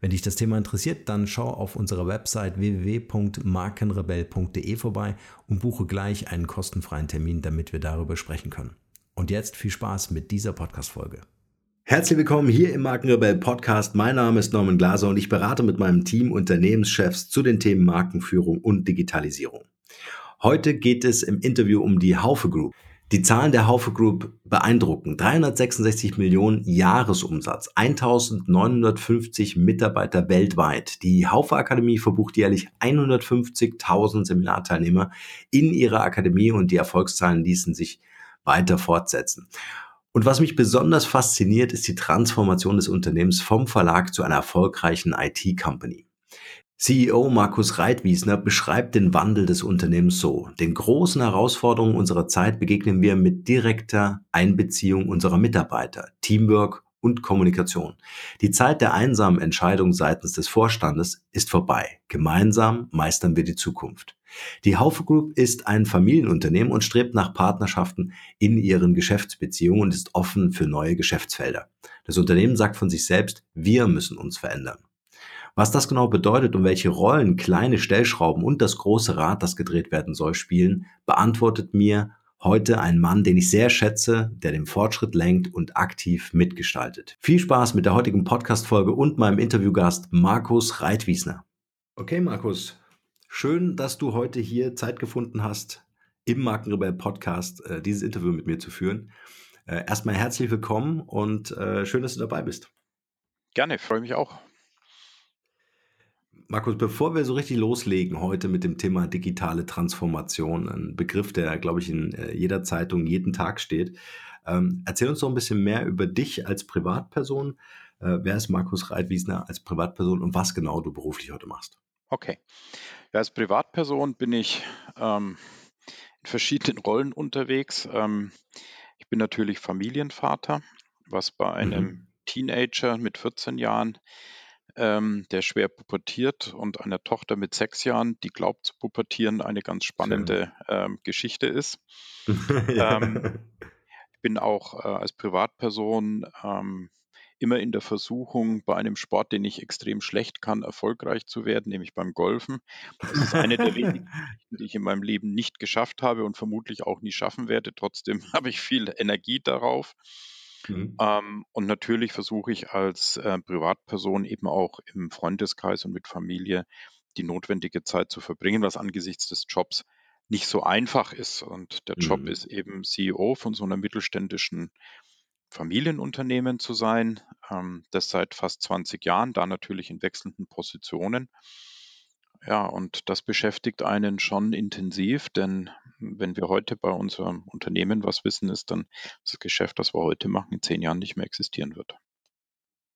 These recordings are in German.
Wenn dich das Thema interessiert, dann schau auf unserer Website www.markenrebell.de vorbei und buche gleich einen kostenfreien Termin, damit wir darüber sprechen können. Und jetzt viel Spaß mit dieser Podcast-Folge. Herzlich willkommen hier im Markenrebell Podcast. Mein Name ist Norman Glaser und ich berate mit meinem Team Unternehmenschefs zu den Themen Markenführung und Digitalisierung. Heute geht es im Interview um die Haufe Group. Die Zahlen der Haufe Group beeindrucken. 366 Millionen Jahresumsatz, 1950 Mitarbeiter weltweit. Die Haufe Akademie verbucht jährlich 150.000 Seminarteilnehmer in ihrer Akademie und die Erfolgszahlen ließen sich weiter fortsetzen. Und was mich besonders fasziniert, ist die Transformation des Unternehmens vom Verlag zu einer erfolgreichen IT-Company. CEO Markus Reitwiesner beschreibt den Wandel des Unternehmens so. Den großen Herausforderungen unserer Zeit begegnen wir mit direkter Einbeziehung unserer Mitarbeiter, Teamwork und Kommunikation. Die Zeit der einsamen Entscheidung seitens des Vorstandes ist vorbei. Gemeinsam meistern wir die Zukunft. Die Haufe Group ist ein Familienunternehmen und strebt nach Partnerschaften in ihren Geschäftsbeziehungen und ist offen für neue Geschäftsfelder. Das Unternehmen sagt von sich selbst, wir müssen uns verändern. Was das genau bedeutet und welche Rollen kleine Stellschrauben und das große Rad, das gedreht werden soll, spielen, beantwortet mir heute ein Mann, den ich sehr schätze, der den Fortschritt lenkt und aktiv mitgestaltet. Viel Spaß mit der heutigen Podcast-Folge und meinem Interviewgast Markus Reitwiesner. Okay, Markus, schön, dass du heute hier Zeit gefunden hast, im Markenrebell Podcast äh, dieses Interview mit mir zu führen. Äh, erstmal herzlich willkommen und äh, schön, dass du dabei bist. Gerne, freue mich auch. Markus, bevor wir so richtig loslegen heute mit dem Thema digitale Transformation, ein Begriff, der, glaube ich, in äh, jeder Zeitung jeden Tag steht, ähm, erzähl uns doch ein bisschen mehr über dich als Privatperson. Äh, wer ist Markus Reitwiesner als Privatperson und was genau du beruflich heute machst? Okay. Ja, als Privatperson bin ich ähm, in verschiedenen Rollen unterwegs. Ähm, ich bin natürlich Familienvater, was bei einem mhm. Teenager mit 14 Jahren ähm, der schwer pubertiert und einer Tochter mit sechs Jahren, die glaubt zu pubertieren, eine ganz spannende ähm, Geschichte ist. ja. ähm, ich bin auch äh, als Privatperson ähm, immer in der Versuchung, bei einem Sport, den ich extrem schlecht kann, erfolgreich zu werden, nämlich beim Golfen. Das ist eine der wenigen Geschichten, die ich in meinem Leben nicht geschafft habe und vermutlich auch nie schaffen werde. Trotzdem habe ich viel Energie darauf. Mhm. Ähm, und natürlich versuche ich als äh, Privatperson eben auch im Freundeskreis und mit Familie die notwendige Zeit zu verbringen, was angesichts des Jobs nicht so einfach ist. Und der Job mhm. ist eben CEO von so einer mittelständischen Familienunternehmen zu sein, ähm, das seit fast 20 Jahren, da natürlich in wechselnden Positionen. Ja, und das beschäftigt einen schon intensiv, denn wenn wir heute bei unserem Unternehmen was wissen, ist dann das Geschäft, das wir heute machen, in zehn Jahren nicht mehr existieren wird.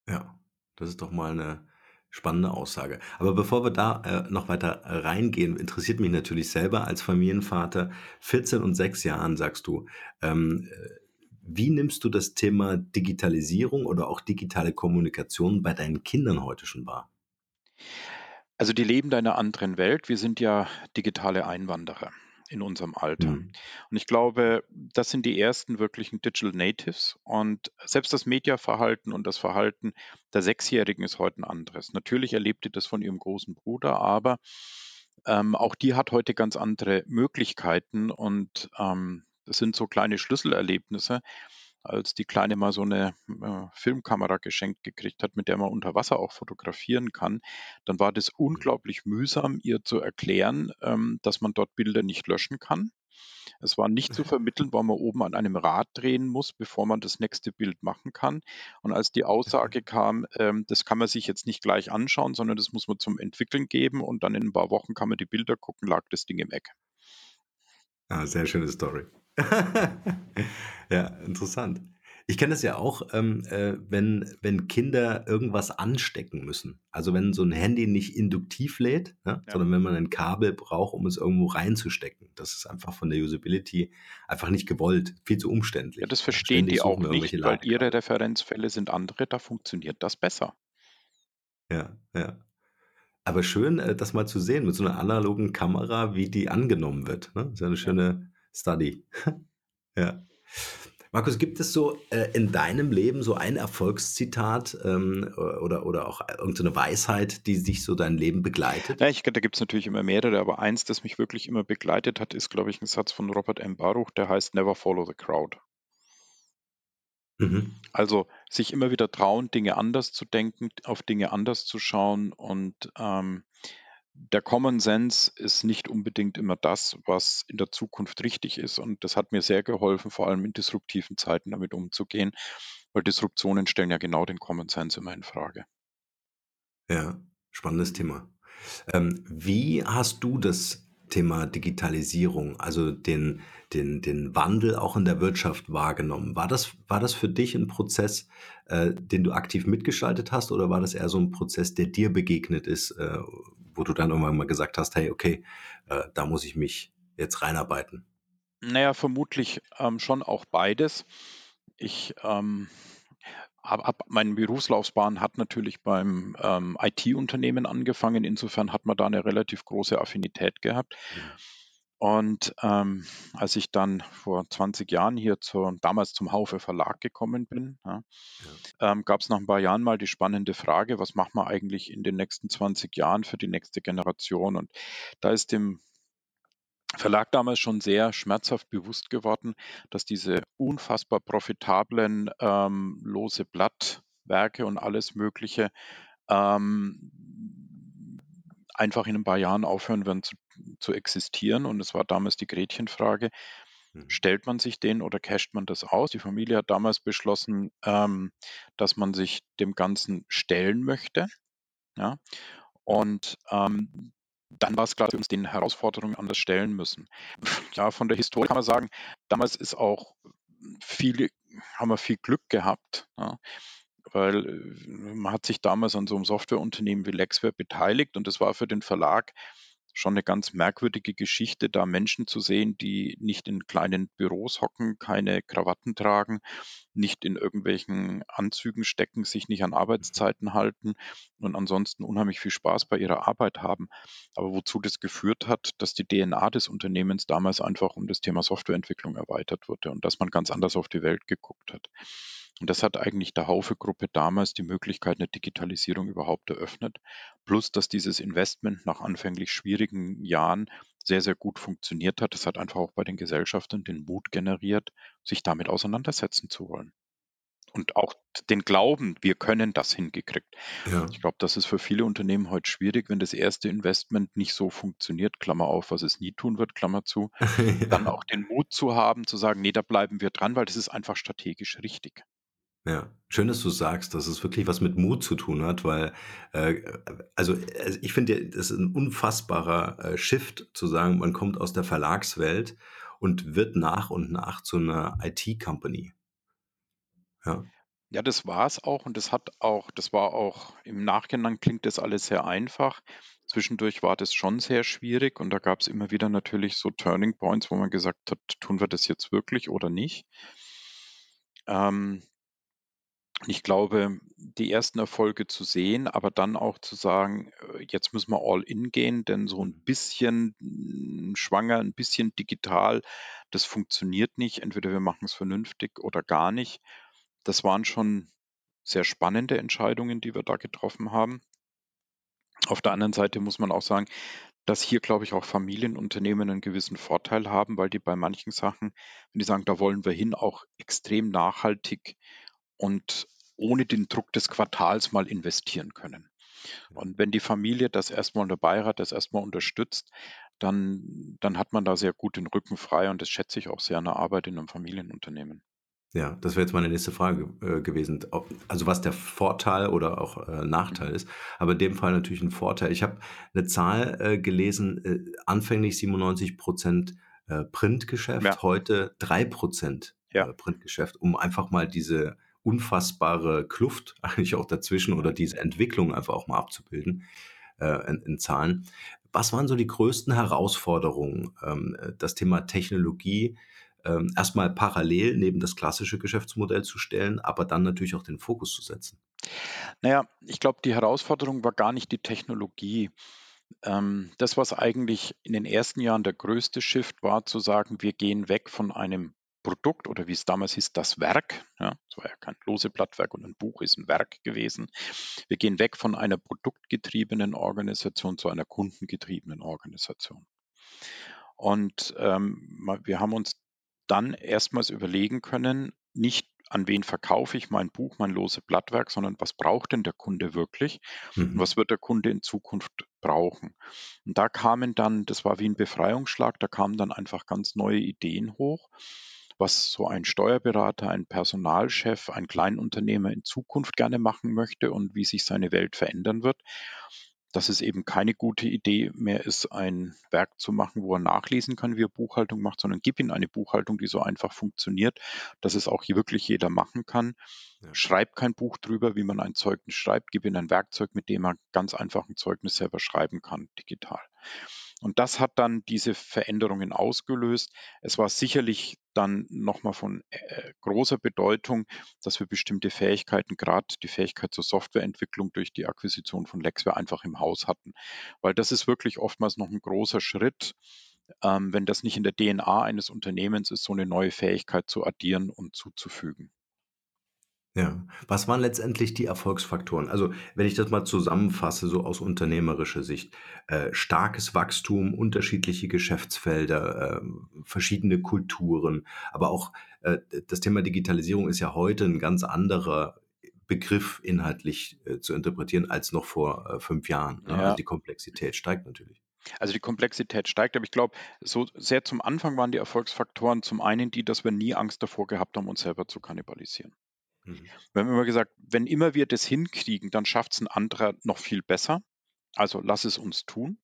Ja, das ist doch mal eine Spannende Aussage. Aber bevor wir da äh, noch weiter reingehen, interessiert mich natürlich selber als Familienvater, 14 und 6 Jahren sagst du, ähm, wie nimmst du das Thema Digitalisierung oder auch digitale Kommunikation bei deinen Kindern heute schon wahr? Also die leben in einer anderen Welt. Wir sind ja digitale Einwanderer in unserem Alter. Mhm. Und ich glaube, das sind die ersten wirklichen Digital Natives. Und selbst das Mediaverhalten und das Verhalten der Sechsjährigen ist heute ein anderes. Natürlich erlebt ihr das von ihrem großen Bruder, aber ähm, auch die hat heute ganz andere Möglichkeiten und ähm, das sind so kleine Schlüsselerlebnisse, als die Kleine mal so eine äh, Filmkamera geschenkt gekriegt hat, mit der man unter Wasser auch fotografieren kann, dann war das unglaublich mühsam, ihr zu erklären, ähm, dass man dort Bilder nicht löschen kann. Es war nicht zu vermitteln, weil man oben an einem Rad drehen muss, bevor man das nächste Bild machen kann. Und als die Aussage kam, ähm, das kann man sich jetzt nicht gleich anschauen, sondern das muss man zum Entwickeln geben und dann in ein paar Wochen kann man die Bilder gucken, lag das Ding im Eck. Ah, sehr schöne Story. Ja, interessant. Ich kenne das ja auch, ähm, äh, wenn, wenn Kinder irgendwas anstecken müssen. Also wenn so ein Handy nicht induktiv lädt, ne, Ja. sondern wenn man ein Kabel braucht, um es irgendwo reinzustecken. Das ist einfach von der Usability einfach nicht gewollt, viel zu umständlich. Ja, das verstehen die auch nicht, weil ihre Referenzfälle sind andere, da funktioniert das besser. Ja, ja. Aber schön, äh, das mal zu sehen mit so einer analogen Kamera, wie die angenommen wird. Ne? Das ist ja eine schöne Study. ja. Markus, gibt es so äh, in deinem Leben so ein Erfolgszitat ähm, oder, oder auch irgendeine Weisheit, die sich so dein Leben begleitet? Ja, ich, da gibt es natürlich immer mehrere, aber eins, das mich wirklich immer begleitet hat, ist, glaube ich, ein Satz von Robert M. Baruch, der heißt Never follow the crowd. Mhm. Also sich immer wieder trauen, Dinge anders zu denken, auf Dinge anders zu schauen und ähm, der Common Sense ist nicht unbedingt immer das, was in der Zukunft richtig ist. Und das hat mir sehr geholfen, vor allem in disruptiven Zeiten damit umzugehen, weil Disruptionen stellen ja genau den Common Sense immer in Frage. Ja, spannendes Thema. Ähm, wie hast du das Thema Digitalisierung, also den, den, den Wandel auch in der Wirtschaft wahrgenommen? War das, war das für dich ein Prozess, äh, den du aktiv mitgestaltet hast, oder war das eher so ein Prozess, der dir begegnet ist, äh, wo du dann irgendwann mal gesagt hast, hey, okay, äh, da muss ich mich jetzt reinarbeiten? Naja, vermutlich ähm, schon auch beides. Ich ähm, habe hab, meine Berufslaufbahn hat natürlich beim ähm, IT-Unternehmen angefangen. Insofern hat man da eine relativ große Affinität gehabt. Mhm. Und ähm, als ich dann vor 20 Jahren hier zur, damals zum Haufe Verlag gekommen bin, ja, ja. ähm, gab es nach ein paar Jahren mal die spannende Frage, was machen wir eigentlich in den nächsten 20 Jahren für die nächste Generation? Und da ist dem Verlag damals schon sehr schmerzhaft bewusst geworden, dass diese unfassbar profitablen ähm, lose Blattwerke und alles Mögliche ähm, einfach in ein paar Jahren aufhören werden zu, zu existieren. Und es war damals die Gretchenfrage, mhm. stellt man sich den oder casht man das aus? Die Familie hat damals beschlossen, ähm, dass man sich dem Ganzen stellen möchte. Ja? Und ähm, dann war es klar, dass wir uns den Herausforderungen anders stellen müssen. Ja, von der Historie kann man sagen, damals ist auch viel, haben wir viel Glück gehabt. Ja weil äh, man hat sich damals an so einem Softwareunternehmen wie Lexware beteiligt und das war für den Verlag schon eine ganz merkwürdige Geschichte, da Menschen zu sehen, die nicht in kleinen Büros hocken, keine Krawatten tragen, nicht in irgendwelchen Anzügen stecken, sich nicht an Arbeitszeiten halten und ansonsten unheimlich viel Spaß bei ihrer Arbeit haben. Aber wozu das geführt hat, dass die DNA des Unternehmens damals einfach um das Thema Softwareentwicklung erweitert wurde und dass man ganz anders auf die Welt geguckt hat. Und das hat eigentlich der Haufe-Gruppe damals die Möglichkeit einer Digitalisierung überhaupt eröffnet. Plus, dass dieses Investment nach anfänglich schwierigen Jahren sehr, sehr gut funktioniert hat. Das hat einfach auch bei den Gesellschaften den Mut generiert, sich damit auseinandersetzen zu wollen. Und auch den Glauben, wir können das hingekriegt. Ja. Ich glaube, das ist für viele Unternehmen heute schwierig, wenn das erste Investment nicht so funktioniert, Klammer auf, was es nie tun wird, Klammer zu, ja. dann auch den Mut zu haben, zu sagen, nee, da bleiben wir dran, weil das ist einfach strategisch richtig. Ja, schön, dass du sagst, dass es wirklich was mit Mut zu tun hat, weil, äh, also äh, ich finde, das ist ein unfassbarer äh, Shift zu sagen, man kommt aus der Verlagswelt und wird nach und nach zu einer IT-Company. Ja. Ja, das war es auch und das hat auch das war auch im Nachhinein klingt das alles sehr einfach. Zwischendurch war das schon sehr schwierig und da gab es immer wieder natürlich so Turning Points, wo man gesagt hat: „Tun wir das jetzt wirklich oder nicht?“ Ähm ich glaube, die ersten Erfolge zu sehen, aber dann auch zu sagen, äh, jetzt müssen wir all in gehen, denn so ein Mhm. bisschen, hm, schwanger, ein bisschen digital, das funktioniert nicht. Entweder wir machen es vernünftig oder gar nicht. Das waren schon sehr spannende Entscheidungen, die wir da getroffen haben. Auf der anderen Seite muss man auch sagen, dass hier, glaube ich, auch Familienunternehmen einen gewissen Vorteil haben, weil die bei manchen Sachen, wenn die sagen: „Da wollen wir hin“, auch extrem nachhaltig und ohne den Druck des Quartals mal investieren können. Ja. Und wenn die Familie das erstmal und der Beirat das erstmal unterstützt, dann dann hat man da sehr gut den Rücken frei und das schätze ich auch sehr an der Arbeit in einem Familienunternehmen. Ja, das wäre jetzt meine nächste Frage, äh, gewesen, also, was der Vorteil oder auch, äh, Mhm. Nachteil ist, aber in dem Fall natürlich ein Vorteil. Ich habe eine Zahl, äh, gelesen, anfänglich 97 äh, Ja, Printgeschäft, heute 3 ja, äh, Printgeschäft, um einfach mal diese unfassbare Kluft eigentlich auch dazwischen oder diese Entwicklung einfach auch mal abzubilden, äh, in in Zahlen. Was waren so die größten Herausforderungen, ähm, äh, das Thema Technologie ähm, erst parallel neben das klassische Geschäftsmodell zu stellen, aber dann natürlich auch den Fokus zu setzen. Na ja, ich glaube, die Herausforderung war gar nicht die Technologie. Ähm, das, was eigentlich in den ersten Jahren der größte Shift war, zu sagen, wir gehen weg von einem Produkt oder wie es damals hieß, das Werk. Ja, es war ja kein lose Blattwerk und ein Buch ist ein Werk gewesen. Wir gehen weg von einer produktgetriebenen Organisation zu einer kundengetriebenen Organisation. Und ähm, wir haben uns dann erstmals überlegen können, nicht an wen verkaufe ich mein Buch, mein lose Blattwerk, sondern was braucht denn der Kunde wirklich und Mhm. was wird der Kunde in Zukunft brauchen. Und da kamen dann, das war wie ein Befreiungsschlag, da kamen dann einfach ganz neue Ideen hoch, was so ein Steuerberater, ein Personalchef, ein Kleinunternehmer in Zukunft gerne machen möchte und wie sich seine Welt verändern wird dass es eben keine gute Idee mehr ist, ein Werk zu machen, wo er nachlesen kann, wie er Buchhaltung macht, sondern gib ihm eine Buchhaltung, die so einfach funktioniert, dass es auch hier wirklich jeder machen kann. Ja. Schreib kein Buch drüber, wie man ein Zeugnis schreibt, gib ihm ein Werkzeug, mit dem er ganz einfach ein Zeugnis selber schreiben kann, digital. Und das hat dann diese Veränderungen ausgelöst. Es war sicherlich dann nochmal von äh, großer Bedeutung, dass wir bestimmte Fähigkeiten, gerade die Fähigkeit zur Softwareentwicklung durch die Akquisition von Lexware einfach im Haus hatten. Weil das ist wirklich oftmals noch ein großer Schritt, ähm, wenn das nicht in der DNA eines Unternehmens ist, so eine neue Fähigkeit zu addieren und zuzufügen. Ja. Was waren letztendlich die Erfolgsfaktoren? Also, wenn ich das mal zusammenfasse, so aus unternehmerischer Sicht, äh, starkes Wachstum, unterschiedliche Geschäftsfelder, ähm, verschiedene Kulturen, aber auch, äh, das Thema Digitalisierung ist ja heute ein ganz anderer Begriff inhaltlich, äh, zu interpretieren als noch vor, äh, 5 Jahren, ne? Also, Ja, die Komplexität steigt natürlich. also die Komplexität steigt, aber ich glaube, so sehr zum Anfang waren die Erfolgsfaktoren zum einen die, dass wir nie Angst davor gehabt haben, uns selber zu kannibalisieren. Mhm. Wir haben immer gesagt, wenn immer wir das hinkriegen, dann schafft es ein anderer noch viel besser. Also lass es uns tun.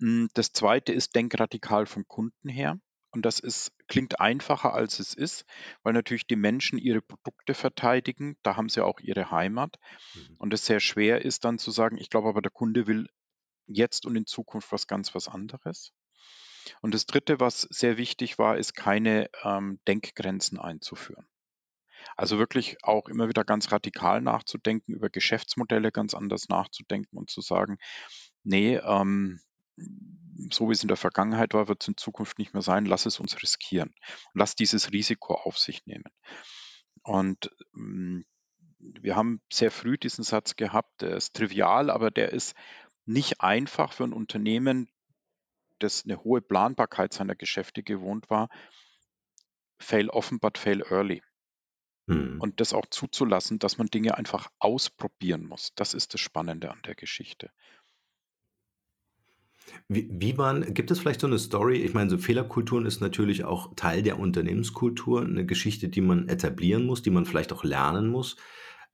Hm, das Zweite ist, denk radikal vom Kunden her. Und das ist klingt einfacher, als es ist, weil natürlich die Menschen ihre Produkte verteidigen. Da haben sie auch ihre Heimat. Mhm. Und es sehr schwer ist dann zu sagen: „Ich glaube aber, der Kunde will jetzt und in Zukunft was ganz was anderes.“ Und das Dritte, was sehr wichtig war, ist, keine, ähm, Denkgrenzen einzuführen. Also wirklich auch immer wieder ganz radikal nachzudenken, über Geschäftsmodelle ganz anders nachzudenken und zu sagen: „Ne, ähm, so wie es in der Vergangenheit war, wird es in Zukunft nicht mehr sein. Lass es uns riskieren. Lass dieses Risiko auf sich nehmen.“ Und, hm, wir haben sehr früh diesen Satz gehabt, der ist trivial, aber der ist nicht einfach für ein Unternehmen, das eine hohe Planbarkeit seiner Geschäfte gewohnt war: „Fail often, but fail early.“ Mhm. Und das auch zuzulassen, dass man Dinge einfach ausprobieren muss. Das ist das Spannende an der Geschichte. Wie wie waren gibt es vielleicht so 'ne Story ich meine, so Fehlerkulturen ist natürlich auch Teil der Unternehmenskultur, 'ne Geschichte, die man etablieren muss, die man vielleicht auch lernen muss.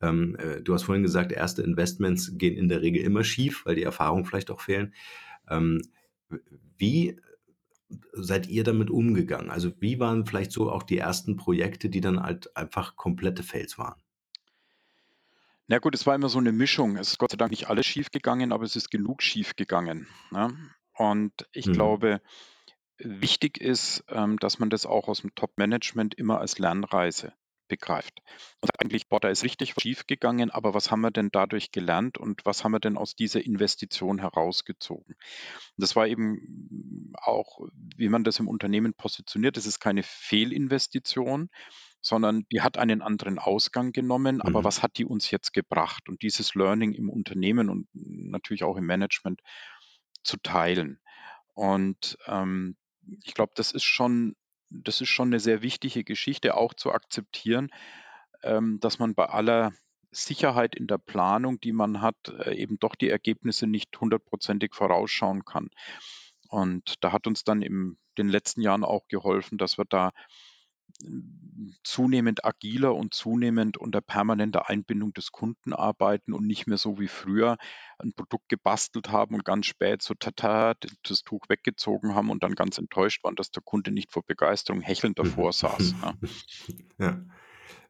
Ähm, äh, du hast vorhin gesagt, erste Investments gehen in der Regel immer schief, weil die Erfahrungen vielleicht auch fehlen. Ähm, wie seid ihr damit umgegangen? Also, wie waren vielleicht so auch die ersten Projekte, die dann halt einfach komplette Fails waren? Na gut, es war immer so eine Mischung. Es ist Gott sei Dank nicht alles schiefgegangen, aber es ist genug schiefgegangen, ne? Und ich Mhm. glaube, wichtig ist, ähm, dass man das auch aus dem Top-Management immer als Lernreise begreift. Und sagt eigentlich: „Boah, da ist richtig was schiefgegangen, aber was haben wir denn dadurch gelernt und was haben wir denn aus dieser Investition herausgezogen?“ Und das war eben auch, wie man das im Unternehmen positioniert. Das ist keine Fehlinvestition, sondern die hat einen anderen Ausgang genommen, aber Mhm. was hat die uns jetzt gebracht? Und dieses Learning im Unternehmen und natürlich auch im Management zu teilen. Und, ähm, ich glaube, das ist schon das ist schon eine sehr wichtige Geschichte, auch zu akzeptieren, ähm, dass man bei aller Sicherheit in der Planung, die man hat, äh, eben doch die Ergebnisse nicht hundertprozentig vorausschauen kann. Und da hat uns dann in den letzten Jahren auch geholfen, dass wir da zunehmend agiler und zunehmend unter permanenter Einbindung des Kunden arbeiten und nicht mehr so wie früher ein Produkt gebastelt haben und ganz spät so tata das Tuch weggezogen haben und dann ganz enttäuscht waren, dass der Kunde nicht vor Begeisterung hechelnd davor saß, ja. Ja.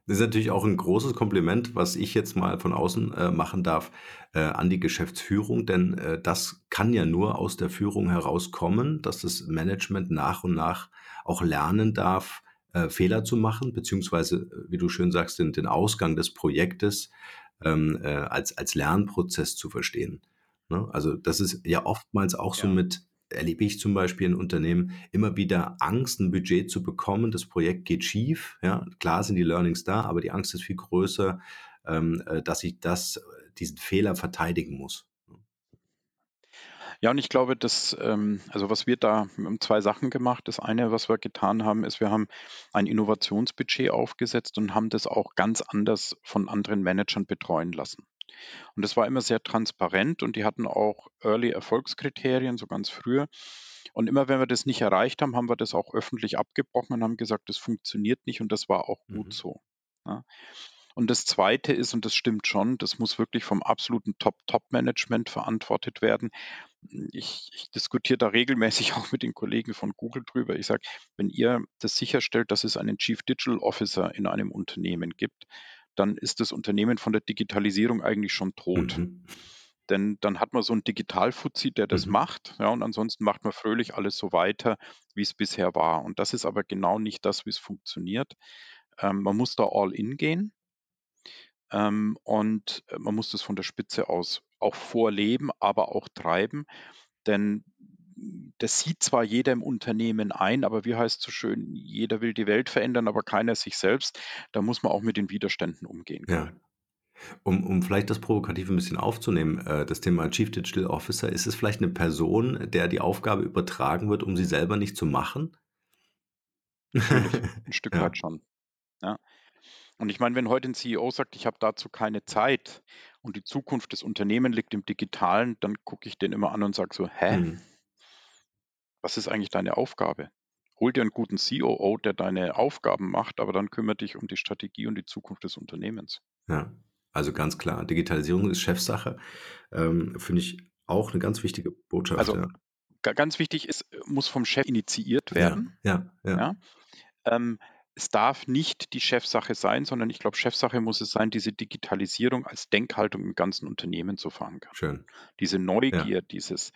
Das ist natürlich auch ein großes Kompliment, was ich jetzt mal von außen, äh, machen darf, äh, an die Geschäftsführung, denn, äh, das kann ja nur aus der Führung herauskommen, dass das Management nach und nach auch lernen darf, äh, Fehler zu machen, beziehungsweise, äh, wie du schön sagst, den den Ausgang des Projektes, ähm, äh, als als Lernprozess zu verstehen, ne? Also, das ist ja oftmals auch so Ja. mit erlebe ich zum Beispiel in Unternehmen immer wieder Angst, ein Budget zu bekommen. Das Projekt geht schief. Ja, klar sind die Learnings da, aber die Angst ist viel größer, ähm, äh, dass ich das, diesen Fehler verteidigen muss. Ja, und ich glaube, dass, ähm also, was wir da wir haben 2 Sachen gemacht. Das eine, was wir getan haben, ist, wir haben ein Innovationsbudget aufgesetzt und haben das auch ganz anders von anderen Managern betreuen lassen. Und das war immer sehr transparent und die hatten auch Early-Erfolgskriterien, so ganz früher. Und immer wenn wir das nicht erreicht haben, haben wir das auch öffentlich abgebrochen und haben gesagt: „Das funktioniert nicht“, und das war auch gut Mhm. so, ja? Und das Zweite ist, und das stimmt schon, das muss wirklich vom absoluten Top-Top-Management verantwortet werden. Hm, ich ich diskutiere da regelmäßig auch mit den Kollegen von Google drüber. Ich sage: „Wenn ihr das sicherstellt, dass es einen Chief Digital Officer in einem Unternehmen gibt, dann ist das Unternehmen von der Digitalisierung eigentlich schon tot.“ Mhm. Denn dann hat man so 'n Digital-Fuzzi, der das Mhm. macht, ja, und ansonsten macht man fröhlich alles so weiter, wie's bisher war. Und das ist aber genau nicht das, wie's funktioniert. Ähm, man muss da all in gehen. Ähm, und, äh, man muss das von der Spitze aus auch vorleben, aber auch treiben, denn das sieht zwar jeder im Unternehmen ein, aber wie heißt's so schön: „Jeder will die Welt verändern, aber keiner sich selbst.“ Da muss man auch mit den Widerständen umgehen Ja. Um um vielleicht das Provokative 'n bisschen aufzunehmen, äh, das Thema Chief Digital Officer, ist es vielleicht 'ne Person, der die Aufgabe übertragen wird, um sie selber nicht zu machen? Natürlich, 'n Stück Ja. weit schon, ja. Und ich meine, wenn heute 'n CEO sagt: „Ich habe dazu keine Zeit und die Zukunft des Unternehmens liegt im Digitalen“, dann gucke ich den immer an und sage so: „Hä?“ Mhm. Was ist eigentlich deine Aufgabe? Hol dir 'n guten COO, der deine Aufgaben macht, aber dann kümmere dich um die Strategie und die Zukunft des Unternehmens. Ja, also ganz klar, Digitalisierung ist Chefsache. Ähm, finde ich auch 'ne ganz wichtige Botschaft, Also, ja. ga ganz wichtig ist, äh, muss vom Chef initiiert Ja, werden, ja, ja. ja? Ähm, es darf nicht die Chefsache sein, sondern ich glaube, Chefsache muss es sein, diese Digitalisierung als Denkhaltung im ganzen Unternehmen zu verankern. Schön. Diese Ja. Neugier, dieses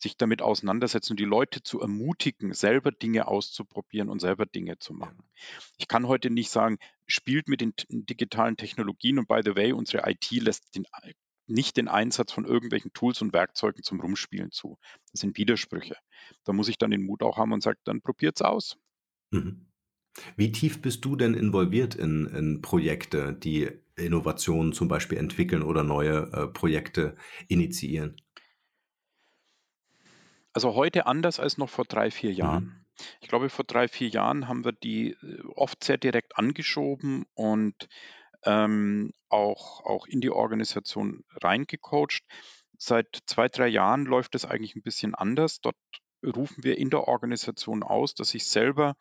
sich damit auseinandersetzen und die Leute zu ermutigen, selber Dinge auszuprobieren und selber Dinge zu Ja. machen. Ich kann heute nicht sagen: „Spielt mit den digitalen Technologien“ und by the way, unsere IT lässt den nicht den Einsatz von irgendwelchen Tools und Werkzeugen zum Rumspielen zu. Das sind Widersprüche. Da muss ich dann den Mut auch haben und sage: „Dann probiert's aus.“ Mhm. Wie tief bist du denn involviert in in Projekte, die Innovationen zum Beispiel entwickeln oder neue, äh, Projekte initiieren? Also, heute anders als noch vor 3, 4 Jahren. Mhm. Ich glaube, vor 3, 4 Jahren haben wir die, äh, oft sehr direkt angeschoben und, ähm, auch auch in die Organisation reingecoacht. Seit 2, 3 Jahren läuft es eigentlich 'n bisschen anders. Dort rufen wir in der Organisation aus, dass sich selber,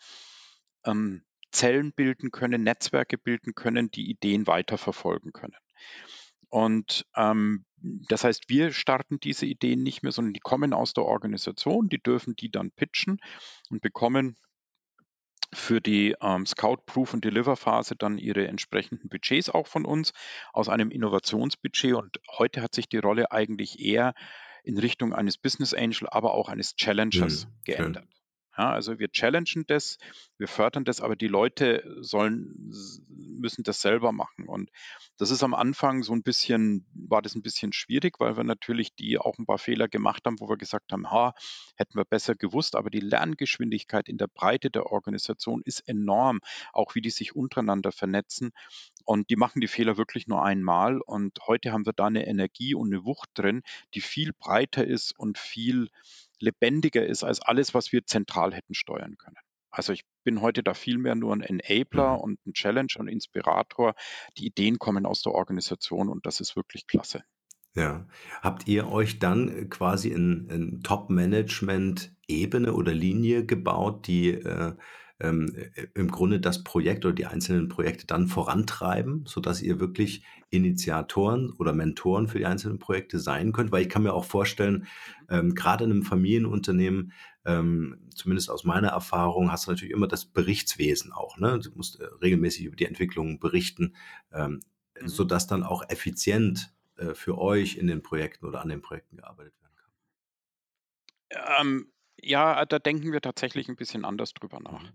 ähm, Zellen bilden können, Netzwerke bilden können, die Ideen weiterverfolgen können. Und, ähm, das heißt, wir starten diese Ideen nicht mehr, sondern die kommen aus der Organisation, die dürfen die dann pitchen und bekommen für die ähm, Scout, Proof und Deliver Phase dann ihre entsprechenden Budgets auch von uns aus einem Innovationsbudget. Und heute hat sich die Rolle eigentlich eher in Richtung eines Business Angel, aber auch eines Challengers Mhm, geändert. Ja, also wir challengen das, wir fördern das, aber die Leute sollen, müssen das selber machen. Und das ist am Anfang so ein bisschen, war das ein bisschen schwierig, weil wir natürlich die auch ein paar Fehler gemacht haben, wo wir gesagt haben, ha, hätten wir besser gewusst, aber die Lerngeschwindigkeit in der Breite der Organisation ist enorm, auch wie die sich untereinander vernetzen. Und die machen die Fehler wirklich nur einmal. Und heute haben wir da eine Energie und eine Wucht drin, die viel breiter ist und viel lebendiger ist als alles, was wir zentral hätten steuern können. Also ich bin heute da viel mehr nur ein Enabler Mhm. und ein Challenger und Inspirator. Die Ideen kommen aus der Organisation und das ist wirklich klasse. Ja. Habt ihr euch dann quasi in, in Top-Management-Ebene oder Linie gebaut, die äh, ähm, äh, im Grunde das Projekt oder die einzelnen Projekte dann vorantreiben, sodass ihr wirklich Initiatoren oder Mentoren für die einzelnen Projekte sein könnt? Weil ich kann mir auch vorstellen, ähm, gerade in einem Familienunternehmen, ähm, zumindest aus meiner Erfahrung, hast du natürlich immer das Berichtswesen auch. Ne? Du musst äh, regelmäßig über die Entwicklung berichten, ähm, Mhm. sodass dann auch effizient äh, für euch in den Projekten oder an den Projekten gearbeitet werden Ähm, ja, da denken wir tatsächlich ein bisschen anders drüber nach. Mhm.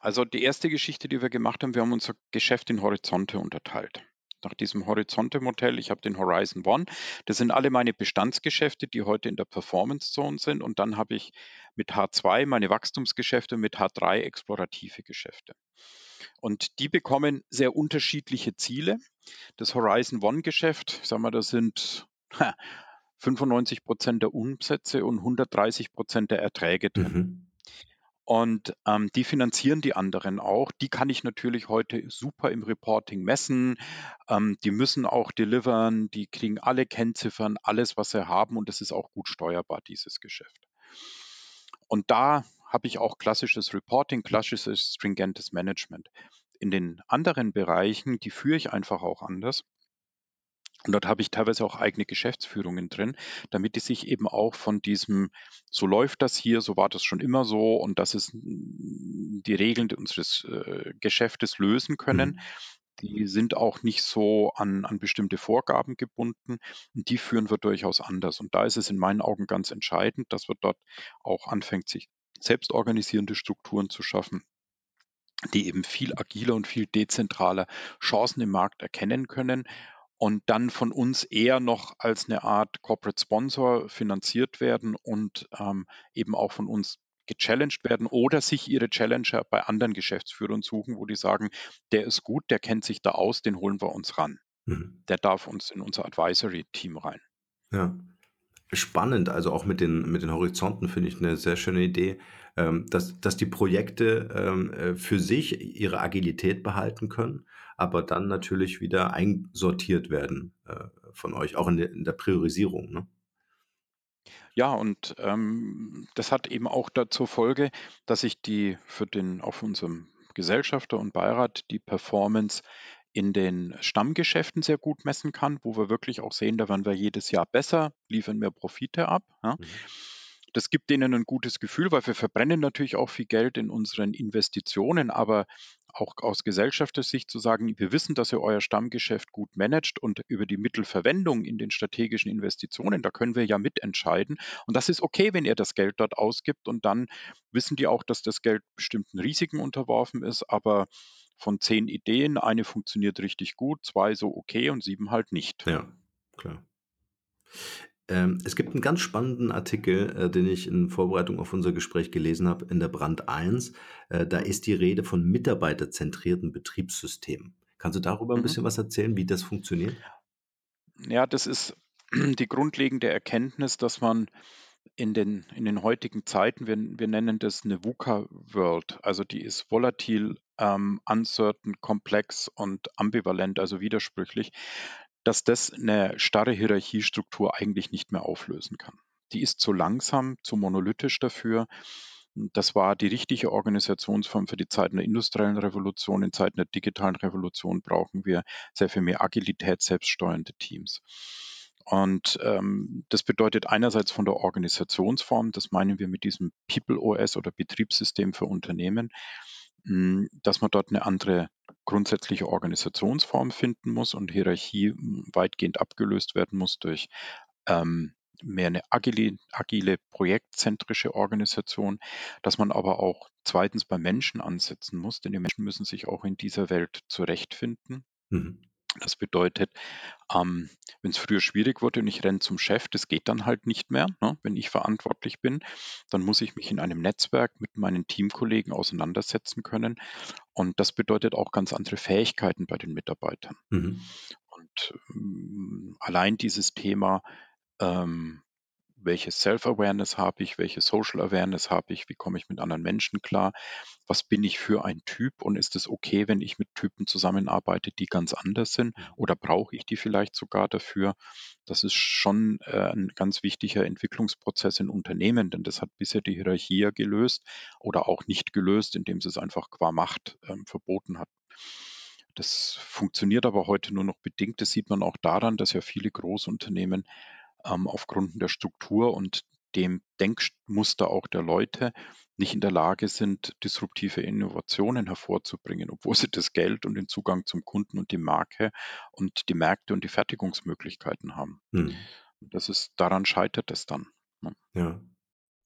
Also die erste Geschichte, die wir gemacht haben, wir haben unser Geschäft in Horizonte unterteilt. Nach diesem Horizonte-Modell, ich habe den Horizon One, das sind alle meine Bestandsgeschäfte, die heute in der Performance Zone sind. Und dann habe ich mit H2 meine Wachstumsgeschäfte, mit H3 explorative Geschäfte. Und die bekommen sehr unterschiedliche Ziele. Das Horizon One-Geschäft, ich sag mal, das sind 95 Prozent der Umsätze und 130 Prozent der Erträge drin. Mhm. Und ähm, die finanzieren die anderen auch. Die kann ich natürlich heute super im Reporting messen. Ähm, die müssen auch delivern, die kriegen alle Kennziffern, alles, was sie haben und das ist auch gut steuerbar, dieses Geschäft. Und da habe ich auch klassisches Reporting, klassisches stringentes Management. In den anderen Bereichen, die führe ich einfach auch anders. Und dort habe ich teilweise auch eigene Geschäftsführungen drin, damit die sich eben auch von diesem, so läuft das hier, so war das schon immer so und das ist die Regeln unseres äh, Geschäftes lösen können. Mhm. Die sind auch nicht so an, an bestimmte Vorgaben gebunden und die führen wir durchaus anders. Und da ist es in meinen Augen ganz entscheidend, dass wir dort auch anfängt, sich selbstorganisierende Strukturen zu schaffen, die eben viel agiler und viel dezentraler Chancen im Markt erkennen können und dann von uns eher noch als eine Art Corporate Sponsor finanziert werden und ähm, eben auch von uns gechallenged werden oder sich ihre Challenger bei anderen Geschäftsführern suchen, wo die sagen, der ist gut, der kennt sich da aus, den holen wir uns ran. Mhm. Der darf uns in unser Advisory-Team rein. Ja. Spannend, also auch mit den, mit den Horizonten finde ich eine sehr schöne Idee, ähm, dass, dass die Projekte ähm, äh, für sich ihre Agilität behalten können, aber dann natürlich wieder einsortiert werden äh, von euch, auch in der, in der Priorisierung. Ne? Ja, und ähm, das hat eben auch zur Folge, dass ich die für den auf unserem Gesellschafter und Beirat die Performance in den Stammgeschäften sehr gut messen kann, wo wir wirklich auch sehen, da werden wir jedes Jahr besser, liefern mehr Profite ab. Ja. Mhm. Das gibt denen ein gutes Gefühl, weil wir verbrennen natürlich auch viel Geld in unseren Investitionen, aber auch aus Gesellschaftersicht zu sagen, wir wissen, dass ihr euer Stammgeschäft gut managt und über die Mittelverwendung in den strategischen Investitionen, da können wir ja mitentscheiden. Und das ist okay, wenn ihr das Geld dort ausgibt. Und dann wissen die auch, dass das Geld bestimmten Risiken unterworfen ist, aber von zehn Ideen, eine funktioniert richtig gut, zwei so okay und sieben halt nicht. Ja, klar. Ähm, es gibt einen ganz spannenden Artikel, äh, den ich in Vorbereitung auf unser Gespräch gelesen habe, in der Brand 1. Äh, da ist die Rede von mitarbeiterzentrierten Betriebssystemen. Kannst du darüber ein Mhm. bisschen was erzählen, wie das funktioniert? Ja, das ist die grundlegende Erkenntnis, dass man in den, in den heutigen Zeiten, wir, wir nennen das eine VUCA-World, also die ist volatil, ähm, uncertain, komplex und ambivalent, also widersprüchlich, dass das eine starre Hierarchiestruktur eigentlich nicht mehr auflösen kann. Die ist zu langsam, zu monolithisch dafür. Das war die richtige Organisationsform für die Zeiten der industriellen Revolution. In Zeiten der digitalen Revolution brauchen wir sehr viel mehr Agilität, selbststeuernde Teams. Und ähm, das bedeutet einerseits von der Organisationsform, das meinen wir mit diesem People OS oder Betriebssystem für Unternehmen, hm, dass man dort eine andere grundsätzliche Organisationsform finden muss und Hierarchie hm, weitgehend abgelöst werden muss durch ähm, mehr eine agile, agile, projektzentrische Organisation, dass man aber auch zweitens bei Menschen ansetzen muss, denn die Menschen müssen sich auch in dieser Welt zurechtfinden. Mhm. Das bedeutet, ähm, wenn es früher schwierig wurde und ich renne zum Chef, das geht dann halt nicht mehr. Ne? Wenn ich verantwortlich bin, dann muss ich mich in einem Netzwerk mit meinen Teamkollegen auseinandersetzen können. Und das bedeutet auch ganz andere Fähigkeiten bei den Mitarbeitern. Mhm. Und ähm, allein dieses Thema, ähm, welche Self-Awareness habe ich, welche Social Awareness habe ich, wie komme ich mit anderen Menschen klar, was bin ich für ein Typ und ist es okay, wenn ich mit Typen zusammenarbeite, die ganz anders sind mhm. oder brauche ich die vielleicht sogar dafür? Das ist schon äh, ein ganz wichtiger Entwicklungsprozess in Unternehmen, denn das hat bisher die Hierarchie ja gelöst oder auch nicht gelöst, indem sie es einfach qua Macht ähm, verboten hat. Das funktioniert aber heute nur noch bedingt. Das sieht man auch daran, dass ja viele Großunternehmen aufgrund der Struktur und dem Denkmuster auch der Leute nicht in der Lage sind, disruptive Innovationen hervorzubringen, obwohl sie das Geld und den Zugang zum Kunden und die Marke und die Märkte und die Fertigungsmöglichkeiten haben. Hm. Das ist, daran scheitert es dann. Ne? Ja.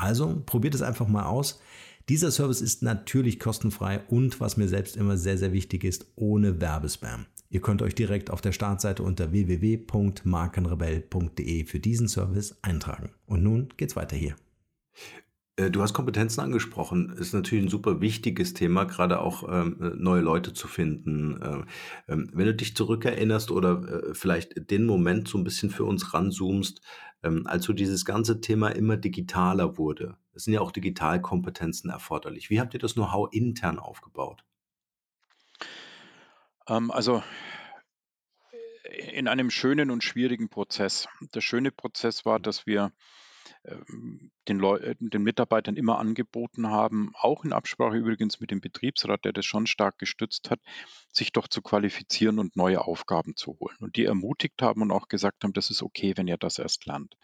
Also probiert es einfach mal aus. Dieser Service ist natürlich kostenfrei und was mir selbst immer sehr, sehr wichtig ist, ohne Werbespam. Ihr könnt euch direkt auf der Startseite unter www.markenrebell.de für diesen Service eintragen. Und nun geht's weiter hier. Äh, du hast Kompetenzen angesprochen. Ist natürlich ein super wichtiges Thema, gerade auch ähm, neue Leute zu finden. Ähm, ähm wenn du dich zurückerinnerst oder äh, vielleicht den Moment so ein bisschen für uns ranzoomst, ähm, als so dieses ganze Thema immer digitaler wurde. Es sind ja auch Digitalkompetenzen erforderlich. Wie habt ihr das Know-how intern aufgebaut? Ähm, also in einem schönen und schwierigen Prozess. Der schöne Prozess war, dass wir den, Leu äh, den Mitarbeitern immer angeboten haben, auch in Absprache übrigens mit dem Betriebsrat, der das schon stark gestützt hat, sich doch zu qualifizieren und neue Aufgaben zu holen. Und die ermutigt haben und auch gesagt haben, das ist okay, wenn ihr das erst lernt.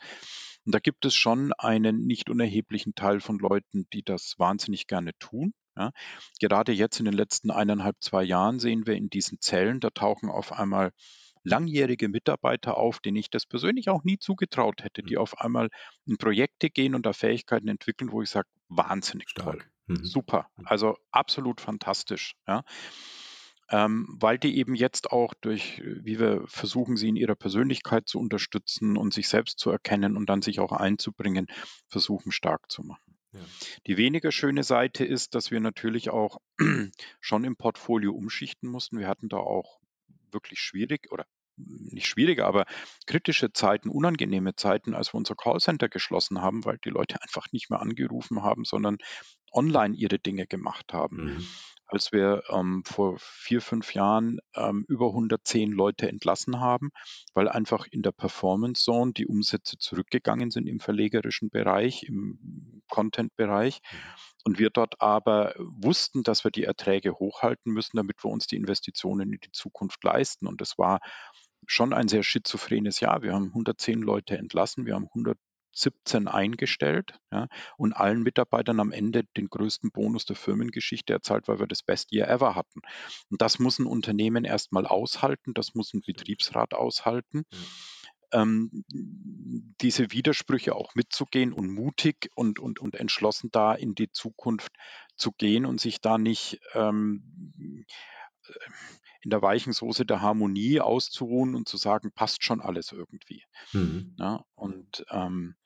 Und da gibt es schon einen nicht unerheblichen Teil von Leuten, die das wahnsinnig gerne tun. Ja. Gerade jetzt in den letzten eineinhalb, zwei Jahren sehen wir in diesen Zellen, da tauchen auf einmal langjährige Mitarbeiter auf, denen ich das persönlich auch nie zugetraut hätte, die mhm. auf einmal in Projekte gehen und da Fähigkeiten entwickeln, wo ich sage, wahnsinnig Stark. toll. Mhm. Super. Mhm. Also absolut fantastisch. Ja. Ähm, weil die eben jetzt auch durch, wie wir versuchen, sie in ihrer Persönlichkeit zu unterstützen und sich selbst zu erkennen und dann sich auch einzubringen, versuchen stark zu machen. Ja. Die weniger schöne Seite ist, dass wir natürlich auch schon im Portfolio umschichten mussten. Wir hatten da auch wirklich schwierig oder nicht schwierige, aber kritische Zeiten, unangenehme Zeiten, als wir unser Callcenter geschlossen haben, weil die Leute einfach nicht mehr angerufen haben, sondern online ihre Dinge gemacht haben. Mhm. Als wir ähm, vor vier, fünf Jahren ähm, über 110 Leute entlassen haben, weil einfach in der Performance Zone die Umsätze zurückgegangen sind im verlegerischen Bereich, im Content-Bereich. Mhm. Und wir dort aber wussten, dass wir die Erträge hochhalten müssen, damit wir uns die Investitionen in die Zukunft leisten. Und das war schon ein sehr schizophrenes Jahr. Wir haben 110 Leute entlassen, wir haben 117 eingestellt ja, und allen Mitarbeitern am Ende den größten Bonus der Firmengeschichte erzahlt, weil wir das Best Year ever hatten. Und das muss ein Unternehmen erstmal aushalten, das muss ein Betriebsrat aushalten. Mhm. Ähm, diese Widersprüche auch mitzugehen und mutig und, und, und entschlossen da in die Zukunft zu gehen und sich da nicht ähm, in der weichen Soße der Harmonie auszuruhen und zu sagen, passt schon alles irgendwie. Mhm. Ja, und ähm,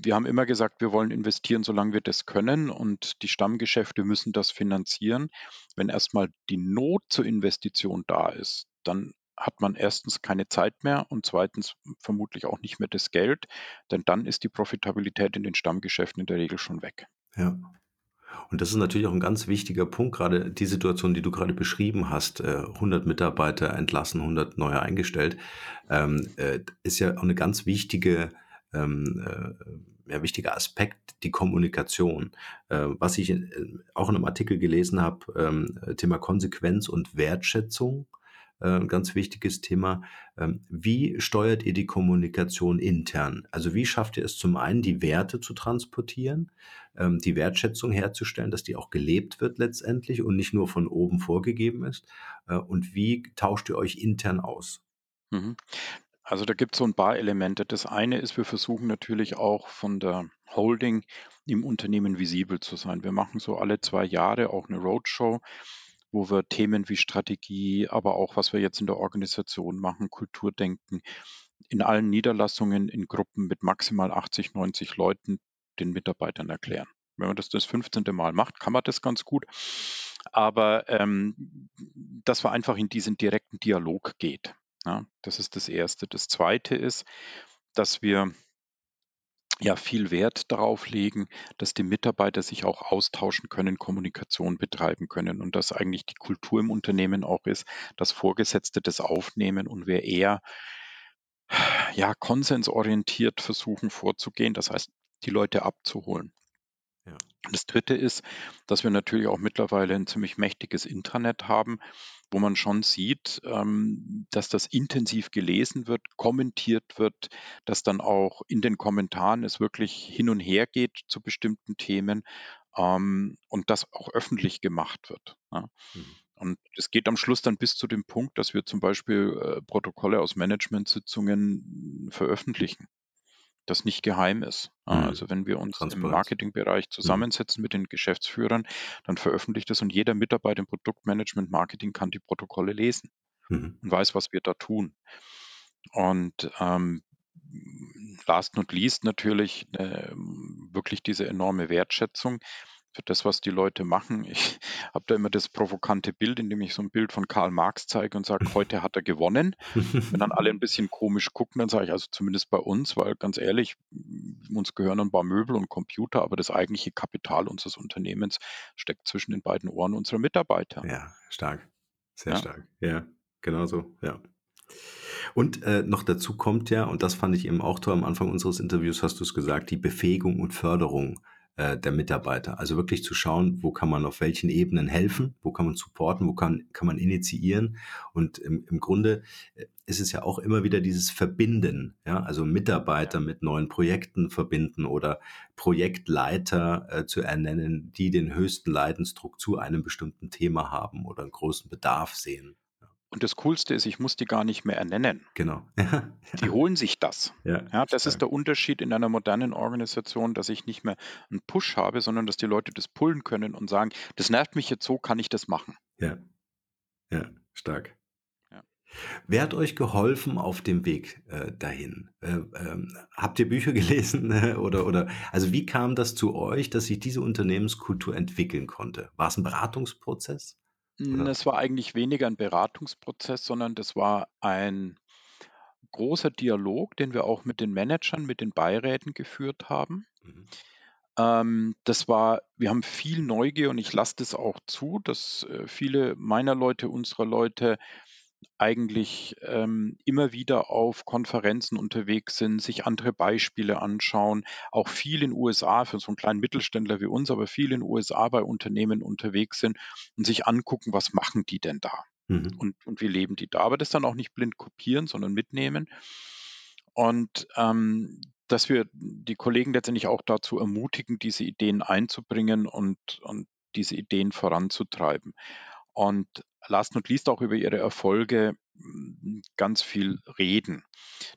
wir haben immer gesagt, wir wollen investieren, solange wir das können und die Stammgeschäfte müssen das finanzieren. Wenn erstmal die Not zur Investition da ist, dann hat man erstens keine Zeit mehr und zweitens vermutlich auch nicht mehr das Geld, denn dann ist die Profitabilität in den Stammgeschäften in der Regel schon weg. Ja. Und das ist natürlich auch ein ganz wichtiger Punkt, gerade die Situation, die du gerade beschrieben hast, äh, 100 Mitarbeiter entlassen, 100 neue eingestellt, ähm, äh, ist ja auch eine ganz wichtige ähm, äh, ja, wichtiger Aspekt, die Kommunikation. Äh, was ich äh, auch in einem Artikel gelesen habe, ähm, Thema Konsequenz und Wertschätzung, äh, ein ganz wichtiges Thema. Wie steuert ihr die Kommunikation intern? Also wie schafft ihr es zum einen, die Werte zu transportieren, ähm, die Wertschätzung herzustellen, dass die auch gelebt wird letztendlich und nicht nur von oben vorgegeben ist? Äh, und wie tauscht ihr euch intern aus? Mhm. Also da gibt es so ein paar Elemente. Das eine ist, wir versuchen natürlich auch von der Holding im Unternehmen visibel zu sein. Wir machen so alle zwei Jahre auch eine Roadshow, wo wir Themen wie Strategie, aber auch was wir jetzt in der Organisation machen, Kulturdenken, in allen Niederlassungen in Gruppen mit maximal 80, 90 Leuten den Mitarbeitern erklären. Wenn man das das 15. Mal macht, kann man das ganz gut. Aber ähm, dass man einfach in diesen direkten Dialog geht. Ja, das ist das Erste. Das Zweite ist, dass wir ja viel Wert darauf legen, dass die Mitarbeiter sich auch austauschen können, Kommunikation betreiben können und dass eigentlich die Kultur im Unternehmen auch ist, dass Vorgesetzte das aufnehmen und wir eher ja konsensorientiert versuchen vorzugehen, das heißt, die Leute abzuholen. Ja. Das dritte ist, dass wir natürlich auch mittlerweile ein ziemlich mächtiges Intranet haben, wo man schon sieht, ähm, dass das intensiv gelesen wird, kommentiert wird, dass dann auch in den Kommentaren es wirklich hin und her geht zu bestimmten Themen ähm, und das auch öffentlich gemacht wird. Ja. Mhm. Und es geht am Schluss dann bis zu dem Punkt, dass wir zum Beispiel äh, Protokolle aus Managementsitzungen veröffentlichen das nicht geheim ist. Mhm. Also wenn wir uns im Marketingbereich mhm. zusammensetzen mhm. mit den Geschäftsführern, dann veröffentlicht das und jeder Mitarbeiter im Produktmanagement Marketing kann die Protokolle lesen mhm. und weiß, was wir da tun. Und ähm, last not least natürlich äh, wirklich diese enorme Wertschätzung für das, was die Leute machen. Ich habe da immer das provokante Bild, in dem ich so ein Bild von Karl Marx zeige und sage, heute hat er gewonnen. Wenn dann alle ein bisschen komisch gucken, dann sage ich also zumindest bei uns, weil ganz ehrlich, uns gehören ein paar Möbel und Computer, aber das eigentliche Kapital unseres Unternehmens steckt zwischen den beiden Ohren unserer Mitarbeiter. Ja, stark. Sehr ja. stark. Ja, genau so, ja. Und äh, noch dazu kommt ja, und das fand ich eben auch toll am Anfang unseres Interviews, hast du es gesagt, die Befähigung und Förderung äh, der Mitarbeiter. Also wirklich zu schauen, wo kann man auf welchen Ebenen helfen, wo kann man supporten, wo kann, kann man initiieren. Und im, im Grunde äh, ist es ja auch immer wieder dieses Verbinden, ja, also Mitarbeiter mit neuen Projekten verbinden oder Projektleiter äh, zu ernennen, die den höchsten Leidensdruck zu einem bestimmten Thema haben oder einen großen Bedarf sehen. Und das Coolste ist, ich muss die gar nicht mehr ernennen. Genau. Die holen sich das. Ja, ja das stark. ist der Unterschied in einer modernen Organisation, dass ich nicht mehr einen Push habe, sondern dass die Leute das pullen können und sagen, das nervt mich jetzt so, kann ich das machen. Ja. Ja, stark. Wer hat euch geholfen auf dem Weg äh, dahin? Äh, ähm, habt ihr Bücher gelesen äh, oder oder also wie kam das zu euch, dass sich diese Unternehmenskultur entwickeln konnte? War es ein Beratungsprozess? Es war eigentlich weniger ein Beratungsprozess, sondern das war ein großer Dialog, den wir auch mit den Managern, mit den Beiräten geführt haben. Mhm. Ähm, das war wir haben viel Neugier und ich lasse das auch zu, dass, äh, viele meiner Leute, unserer Leute eigentlich ähm, immer wieder auf Konferenzen unterwegs sind, sich andere Beispiele anschauen, auch viel in USA für so einen kleinen Mittelständler wie uns, aber viel in USA bei Unternehmen unterwegs sind und sich angucken, was machen die denn da mhm. und, und wie leben die da. Aber das dann auch nicht blind kopieren, sondern mitnehmen. Und ähm, dass wir die Kollegen letztendlich auch dazu ermutigen, diese Ideen einzubringen und, und diese Ideen voranzutreiben und last not least auch über ihre Erfolge ganz viel reden.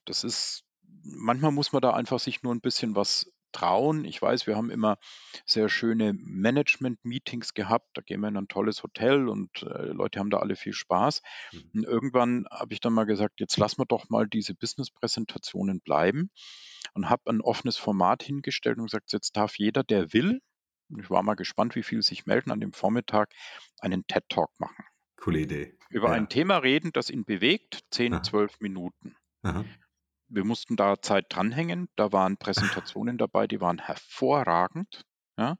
Das ist, manchmal muss man da einfach sich nur ein bisschen was trauen. Ich weiß, wir haben immer sehr schöne Management-Meetings gehabt. Da gehen wir in ein tolles Hotel und äh, Leute haben da alle viel Spaß. Mhm. Und irgendwann habe ich dann mal gesagt, jetzt lassen wir doch mal diese Business-Präsentationen bleiben und habe ein offenes Format hingestellt und gesagt, jetzt darf jeder, der will, ich war mal gespannt, wie viele sich melden, an dem Vormittag einen TED-Talk machen. Coole Idee. Über ja. ein Thema reden, das ihn bewegt, 10, Aha. 12 Minuten. Aha. Wir mussten da Zeit dranhängen. Da waren Präsentationen dabei, die waren hervorragend. Ja.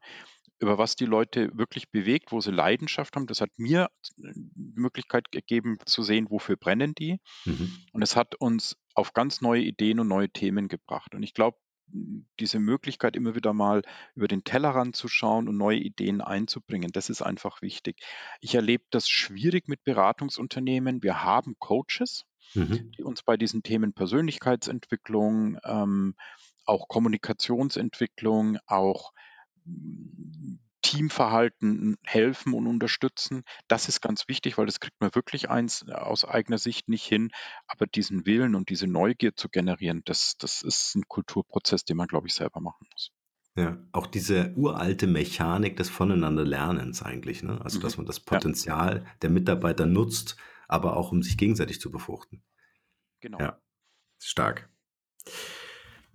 über was die Leute wirklich bewegt, wo sie Leidenschaft haben. Das hat mir die Möglichkeit gegeben zu sehen, wofür brennen die. Mhm. Und es hat uns auf ganz neue Ideen und neue Themen gebracht. Und ich glaube, diese Möglichkeit, immer wieder mal über den Tellerrand zu schauen und neue Ideen einzubringen, das ist einfach wichtig. Ich erlebe das schwierig mit Beratungsunternehmen. Wir haben Coaches, mhm. die uns bei diesen Themen Persönlichkeitsentwicklung, ähm, auch Kommunikationsentwicklung, auch Teamverhalten helfen und unterstützen. Das ist ganz wichtig, weil das kriegt man wirklich eins äh, aus eigener Sicht nicht hin. Aber diesen Willen und diese Neugier zu generieren, das, das ist ein Kulturprozess, den man, glaube ich, selber machen muss. Ja, auch diese uralte Mechanik des Voneinanderlernens eigentlich, ne? Also, dass mhm. man das Potenzial ja. der Mitarbeiter nutzt, aber auch um sich gegenseitig zu befruchten. Genau. Ja, stark.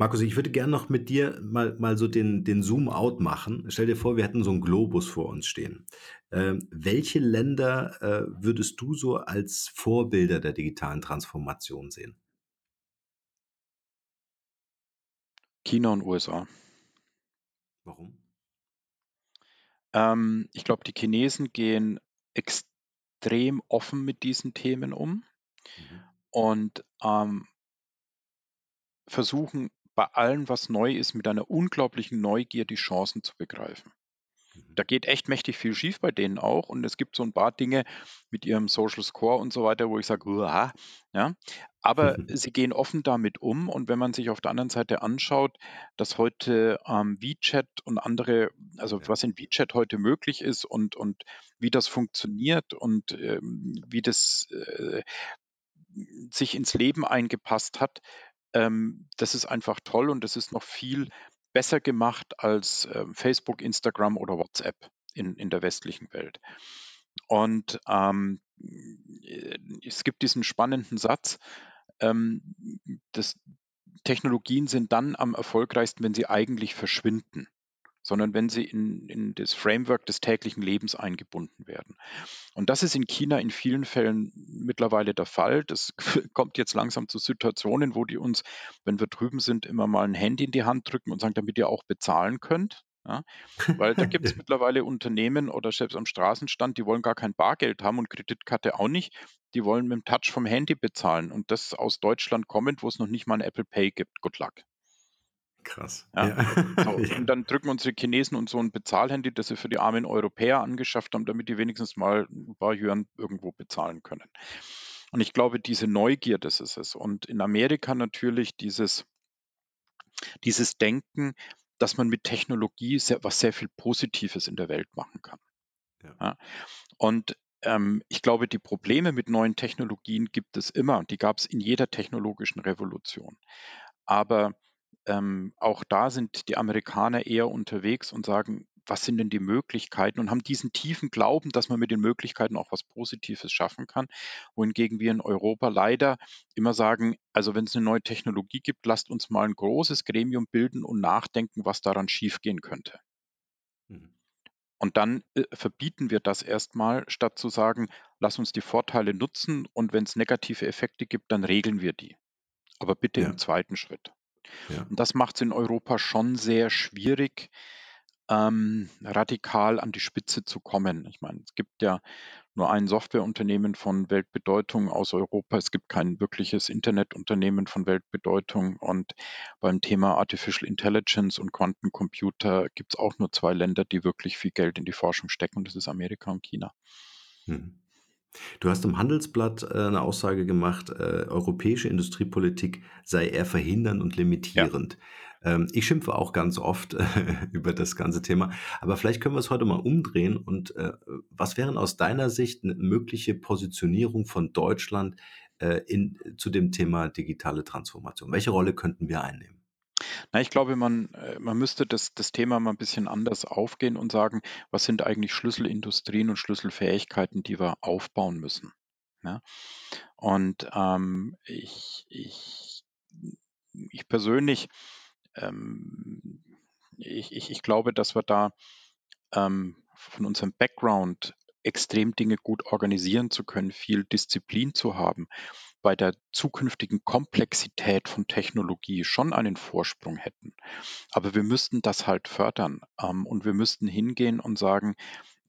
Markus, ich würde gerne noch mit dir mal, mal so den, den Zoom-out machen. Stell dir vor, wir hätten so einen Globus vor uns stehen. Ähm, welche Länder äh, würdest du so als Vorbilder der digitalen Transformation sehen? China und USA. Warum? Ähm, ich glaube, die Chinesen gehen extrem offen mit diesen Themen um mhm. und ähm, versuchen bei allem, was neu ist, mit einer unglaublichen Neugier die Chancen zu begreifen. Mhm. Da geht echt mächtig viel schief bei denen auch. Und es gibt so ein paar Dinge mit ihrem Social Score und so weiter, wo ich sage, Uah, ja. Aber sie gehen offen damit um. Und wenn man sich auf der anderen Seite anschaut, dass heute ähm, WeChat und andere, also ja. was in WeChat heute möglich ist und, und wie das funktioniert und ähm, wie das äh, sich ins Leben eingepasst hat, ähm, das ist einfach toll und das ist noch viel besser gemacht als äh, Facebook, Instagram oder WhatsApp in, in der westlichen Welt. Und ähm, äh, es gibt diesen spannenden Satz, ähm, dass Technologien sind dann am erfolgreichsten, wenn sie eigentlich verschwinden sondern wenn sie in, in das Framework des täglichen Lebens eingebunden werden. Und das ist in China in vielen Fällen mittlerweile der Fall. Das kommt jetzt langsam zu Situationen, wo die uns, wenn wir drüben sind, immer mal ein Handy in die Hand drücken und sagen, damit ihr auch bezahlen könnt. Ja, weil da gibt es mittlerweile Unternehmen oder selbst am Straßenstand, die wollen gar kein Bargeld haben und Kreditkarte auch nicht. Die wollen mit dem Touch vom Handy bezahlen und das aus Deutschland kommend, wo es noch nicht mal ein Apple Pay gibt. Good luck. Krass. Ja. Ja. So, ja. Und dann drücken unsere Chinesen uns so ein Bezahlhandy, das sie für die armen Europäer angeschafft haben, damit die wenigstens mal ein paar Yuan irgendwo bezahlen können. Und ich glaube, diese Neugier, das ist es. Und in Amerika natürlich dieses, dieses Denken, dass man mit Technologie sehr, was sehr viel Positives in der Welt machen kann. Ja. Und ähm, ich glaube, die Probleme mit neuen Technologien gibt es immer. Die gab es in jeder technologischen Revolution. Aber ähm, auch da sind die Amerikaner eher unterwegs und sagen, was sind denn die Möglichkeiten und haben diesen tiefen Glauben, dass man mit den Möglichkeiten auch was Positives schaffen kann. Wohingegen wir in Europa leider immer sagen, also wenn es eine neue Technologie gibt, lasst uns mal ein großes Gremium bilden und nachdenken, was daran schiefgehen könnte. Mhm. Und dann äh, verbieten wir das erstmal, statt zu sagen, lass uns die Vorteile nutzen und wenn es negative Effekte gibt, dann regeln wir die. Aber bitte ja. im zweiten Schritt. Ja. Und das macht es in Europa schon sehr schwierig, ähm, radikal an die Spitze zu kommen. Ich meine, es gibt ja nur ein Softwareunternehmen von Weltbedeutung aus Europa. Es gibt kein wirkliches Internetunternehmen von Weltbedeutung. Und beim Thema Artificial Intelligence und Quantencomputer gibt es auch nur zwei Länder, die wirklich viel Geld in die Forschung stecken. Und das ist Amerika und China. Hm. Du hast im Handelsblatt äh, eine Aussage gemacht, äh, europäische Industriepolitik sei eher verhindernd und limitierend. Ja. Ähm, ich schimpfe auch ganz oft äh, über das ganze Thema, aber vielleicht können wir es heute mal umdrehen. Und was wären aus deiner Sicht eine mögliche Positionierung von Deutschland in, zu dem Thema digitale Transformation? Welche Rolle könnten wir einnehmen? Na, ich glaube, man, äh, man müsste das, das Thema mal ein bisschen anders aufgehen und sagen, was sind eigentlich Schlüsselindustrien und Schlüsselfähigkeiten, die wir aufbauen müssen. Ja? Und ähm, ich, ich, ich persönlich, ähm, ich, ich, ich glaube, dass wir da ähm, von unserem Background extrem Dinge gut organisieren zu können, viel Disziplin zu haben, bei der zukünftigen Komplexität von Technologie schon einen Vorsprung hätten. Aber wir müssten das halt fördern ähm, und wir müssten hingehen und sagen,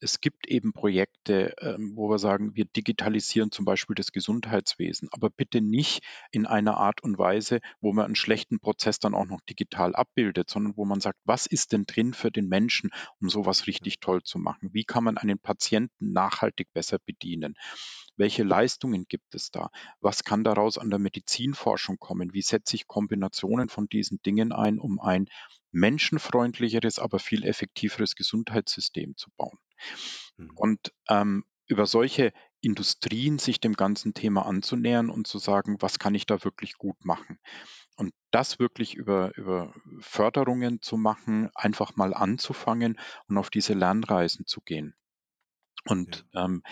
es gibt eben Projekte, ähm, wo wir sagen, wir digitalisieren zum Beispiel das Gesundheitswesen, aber bitte nicht in einer Art und Weise, wo man einen schlechten Prozess dann auch noch digital abbildet, sondern wo man sagt, was ist denn drin für den Menschen, um sowas richtig toll zu machen? Wie kann man einen Patienten nachhaltig besser bedienen? Welche Leistungen gibt es da? Was kann daraus an der Medizinforschung kommen? Wie setze ich Kombinationen von diesen Dingen ein, um ein menschenfreundlicheres, aber viel effektiveres Gesundheitssystem zu bauen? Mhm. Und ähm, über solche Industrien sich dem ganzen Thema anzunähern und zu sagen, was kann ich da wirklich gut machen? Und das wirklich über, über Förderungen zu machen, einfach mal anzufangen und auf diese Lernreisen zu gehen. Und ja. ähm,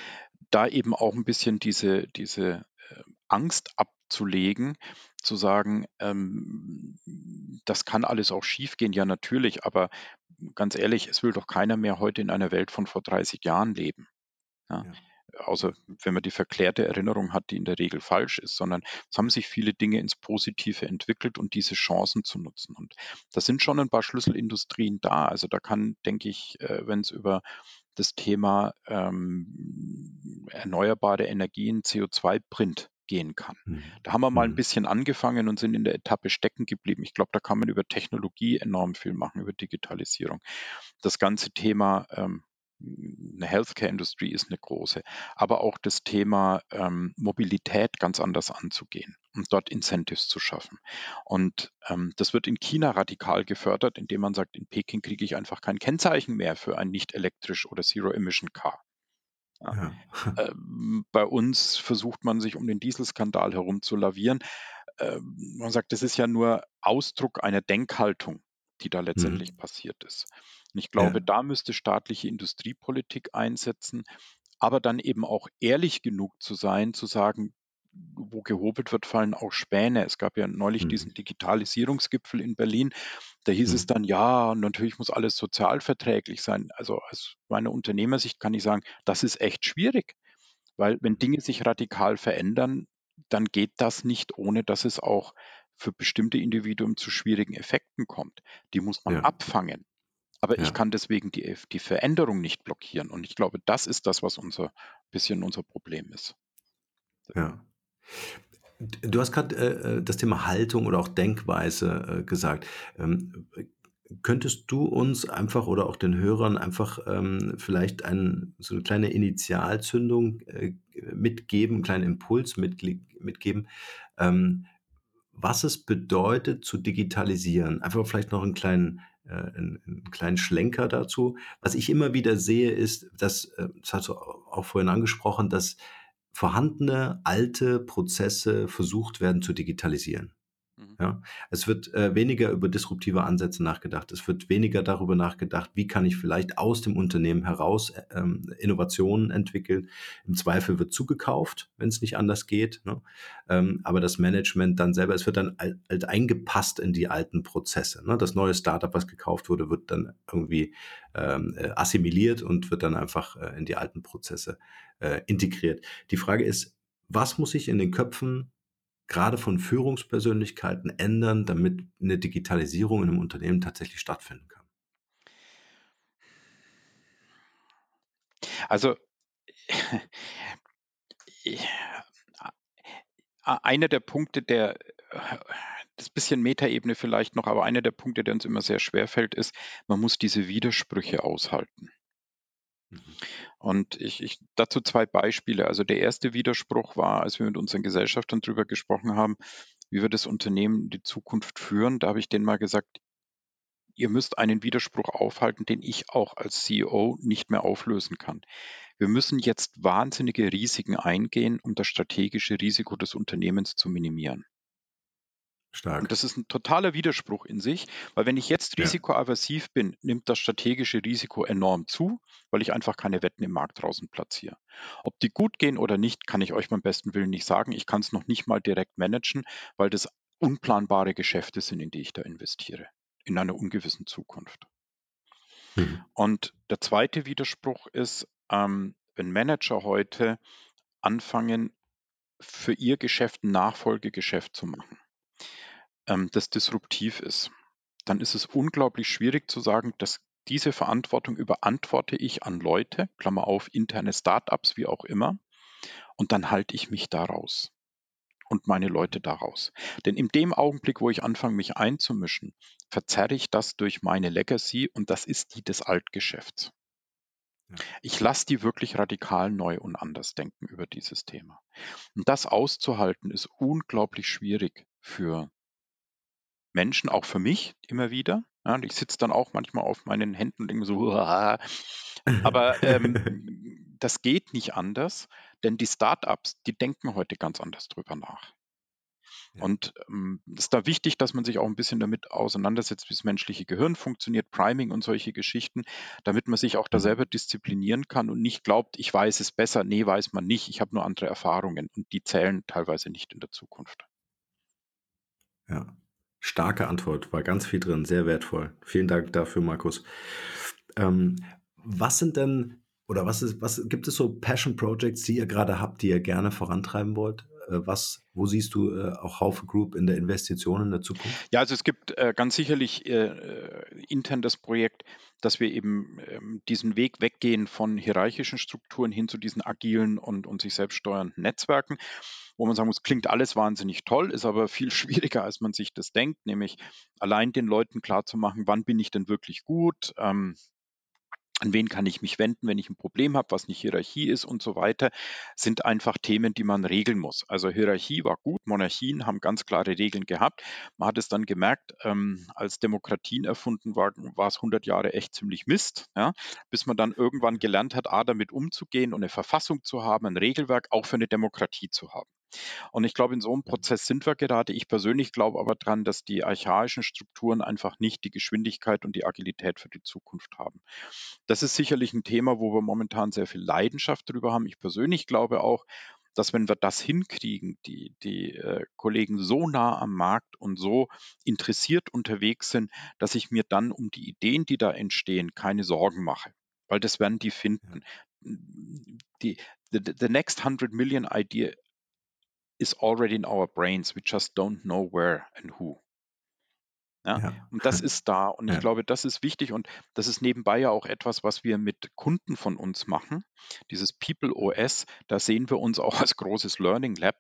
da eben auch ein bisschen diese, diese äh, Angst abzulegen, zu sagen, ähm, das kann alles auch schiefgehen, ja natürlich, aber ganz ehrlich, es will doch keiner mehr heute in einer Welt von vor 30 Jahren leben. Ja. Ja. Außer wenn man die verklärte Erinnerung hat, die in der Regel falsch ist, sondern es haben sich viele Dinge ins Positive entwickelt und diese Chancen zu nutzen. Und da sind schon ein paar Schlüsselindustrien da. Also da kann, denke ich, äh, wenn es über das Thema ähm, erneuerbare Energien, CO2-Print gehen kann. Mhm. Da haben wir mal ein mhm. bisschen angefangen und sind in der Etappe stecken geblieben. Ich glaube, da kann man über Technologie enorm viel machen, über Digitalisierung. Das ganze Thema ähm, eine Healthcare-Industrie ist eine große, aber auch das Thema ähm, Mobilität ganz anders anzugehen und dort Incentives zu schaffen. Und ähm, das wird in China radikal gefördert, indem man sagt, in Peking kriege ich einfach kein Kennzeichen mehr für ein nicht elektrisch oder Zero-Emission-Car. Ja. Ähm, bei uns versucht man sich um den Dieselskandal herum zu lavieren. Ähm, man sagt, das ist ja nur Ausdruck einer Denkhaltung, die da letztendlich mhm. passiert ist. Und ich glaube, ja. da müsste staatliche Industriepolitik einsetzen, aber dann eben auch ehrlich genug zu sein, zu sagen, wo gehobelt wird, fallen auch Späne. Es gab ja neulich mhm. diesen Digitalisierungsgipfel in Berlin. Da hieß mhm. es dann, ja, natürlich muss alles sozialverträglich sein. Also aus meiner Unternehmersicht kann ich sagen, das ist echt schwierig, weil wenn Dinge sich radikal verändern, dann geht das nicht, ohne dass es auch für bestimmte Individuen zu schwierigen Effekten kommt. Die muss man ja. abfangen. Aber ja. ich kann deswegen die, die Veränderung nicht blockieren. Und ich glaube, das ist das, was unser bisschen unser Problem ist. Ja. Du hast gerade äh, äh, das Thema Haltung oder auch Denkweise äh, gesagt. Ähm, könntest du uns einfach oder auch den Hörern einfach ähm, vielleicht ein, so eine kleine Initialzündung äh, mitgeben, einen kleinen Impuls mit, mitgeben, ähm, was es bedeutet zu digitalisieren? Einfach vielleicht noch einen kleinen äh, einen, einen kleinen Schlenker dazu. Was ich immer wieder sehe, ist, dass, äh, das hast du auch vorhin angesprochen, dass vorhandene alte Prozesse versucht werden zu digitalisieren. Mhm. Ja, es wird äh, weniger über disruptive Ansätze nachgedacht. Es wird weniger darüber nachgedacht, wie kann ich vielleicht aus dem Unternehmen heraus äh, ähm, Innovationen entwickeln. Im Zweifel wird zugekauft, wenn es nicht anders geht. Ne? Ähm, aber das Management dann selber, es wird dann alt, alt eingepasst in die alten Prozesse. Ne? Das neue Startup, was gekauft wurde, wird dann irgendwie ähm, äh, assimiliert und wird dann einfach äh, in die alten Prozesse äh, integriert. Die Frage ist, was muss ich in den Köpfen gerade von Führungspersönlichkeiten ändern, damit eine Digitalisierung in einem Unternehmen tatsächlich stattfinden kann? Also einer der Punkte, der das bisschen Metaebene vielleicht noch, aber einer der Punkte, der uns immer sehr schwer fällt, ist, man muss diese Widersprüche aushalten. Mhm. Und ich, ich dazu zwei Beispiele. Also der erste Widerspruch war, als wir mit unseren Gesellschaftern darüber gesprochen haben, wie wir das Unternehmen in die Zukunft führen. Da habe ich denen mal gesagt, ihr müsst einen Widerspruch aufhalten, den ich auch als CEO nicht mehr auflösen kann. Wir müssen jetzt wahnsinnige Risiken eingehen, um das strategische Risiko des Unternehmens zu minimieren. Stark. Und das ist ein totaler Widerspruch in sich, weil wenn ich jetzt risikoaversiv bin, nimmt das strategische Risiko enorm zu, weil ich einfach keine Wetten im Markt draußen platziere. Ob die gut gehen oder nicht, kann ich euch beim besten Willen nicht sagen. Ich kann es noch nicht mal direkt managen, weil das unplanbare Geschäfte sind, in die ich da investiere, in einer ungewissen Zukunft. Mhm. Und der zweite Widerspruch ist, ähm, wenn Manager heute anfangen, für ihr Geschäft ein Nachfolgegeschäft zu machen, ähm, das disruptiv ist, dann ist es unglaublich schwierig zu sagen, dass diese Verantwortung überantworte ich an Leute, Klammer auf, interne Startups, wie auch immer, und dann halte ich mich daraus und meine Leute daraus. Denn in dem Augenblick, wo ich anfange, mich einzumischen, verzerre ich das durch meine Legacy und das ist die des Altgeschäfts. Ich lasse die wirklich radikal neu und anders denken über dieses Thema. Und das auszuhalten ist unglaublich schwierig für Menschen, auch für mich immer wieder. Ja, und ich sitze dann auch manchmal auf meinen Händen und denke so, Uah. aber ähm, das geht nicht anders, denn die Startups, die denken heute ganz anders drüber nach. Und ähm, es ist da wichtig, dass man sich auch ein bisschen damit auseinandersetzt, wie das menschliche Gehirn funktioniert, Priming und solche Geschichten, damit man sich auch da mhm. selber disziplinieren kann und nicht glaubt, ich weiß es besser. Nee, weiß man nicht. Ich habe nur andere Erfahrungen und die zählen teilweise nicht in der Zukunft. Ja, starke Antwort, war ganz viel drin, sehr wertvoll. Vielen Dank dafür, Markus. Ähm, was sind denn oder was ist, was gibt es so Passion Projects, die ihr gerade habt, die ihr gerne vorantreiben wollt? Äh, was, wo siehst du äh, auch Haufe Group in der Investition in der Zukunft? Ja, also es gibt äh, ganz sicherlich intern das Projekt, dass wir eben ähm, diesen Weg weggehen von hierarchischen Strukturen hin zu diesen agilen und, und sich selbst steuernden Netzwerken wo man sagen muss, klingt alles wahnsinnig toll, ist aber viel schwieriger, als man sich das denkt, nämlich allein den Leuten klarzumachen, wann bin ich denn wirklich gut, ähm, an wen kann ich mich wenden, wenn ich ein Problem habe, was nicht Hierarchie ist und so weiter, sind einfach Themen, die man regeln muss. Also Hierarchie war gut, Monarchien haben ganz klare Regeln gehabt. Man hat es dann gemerkt, ähm, als Demokratien erfunden waren, war es 100 Jahre echt ziemlich Mist, ja, bis man dann irgendwann gelernt hat, A, damit umzugehen und eine Verfassung zu haben, ein Regelwerk auch für eine Demokratie zu haben. Und ich glaube, in so einem Prozess sind wir gerade. Ich persönlich glaube aber dran, dass die archaischen Strukturen einfach nicht die Geschwindigkeit und die Agilität für die Zukunft haben. Das ist sicherlich ein Thema, wo wir momentan sehr viel Leidenschaft drüber haben. Ich persönlich glaube auch, dass wenn wir das hinkriegen, die, die äh, Kollegen so nah am Markt und so interessiert unterwegs sind, dass ich mir dann um die Ideen, die da entstehen, keine Sorgen mache. Weil das werden die finden. Die, the, the next 100 million idea is already in our brains. We just don't know where and who. Ja? ja. Und das ist da. Und ja. ich glaube, das ist wichtig und das ist nebenbei ja auch etwas, was wir mit Kunden von uns machen. Dieses People OS, da sehen wir uns auch als großes Learning Lab.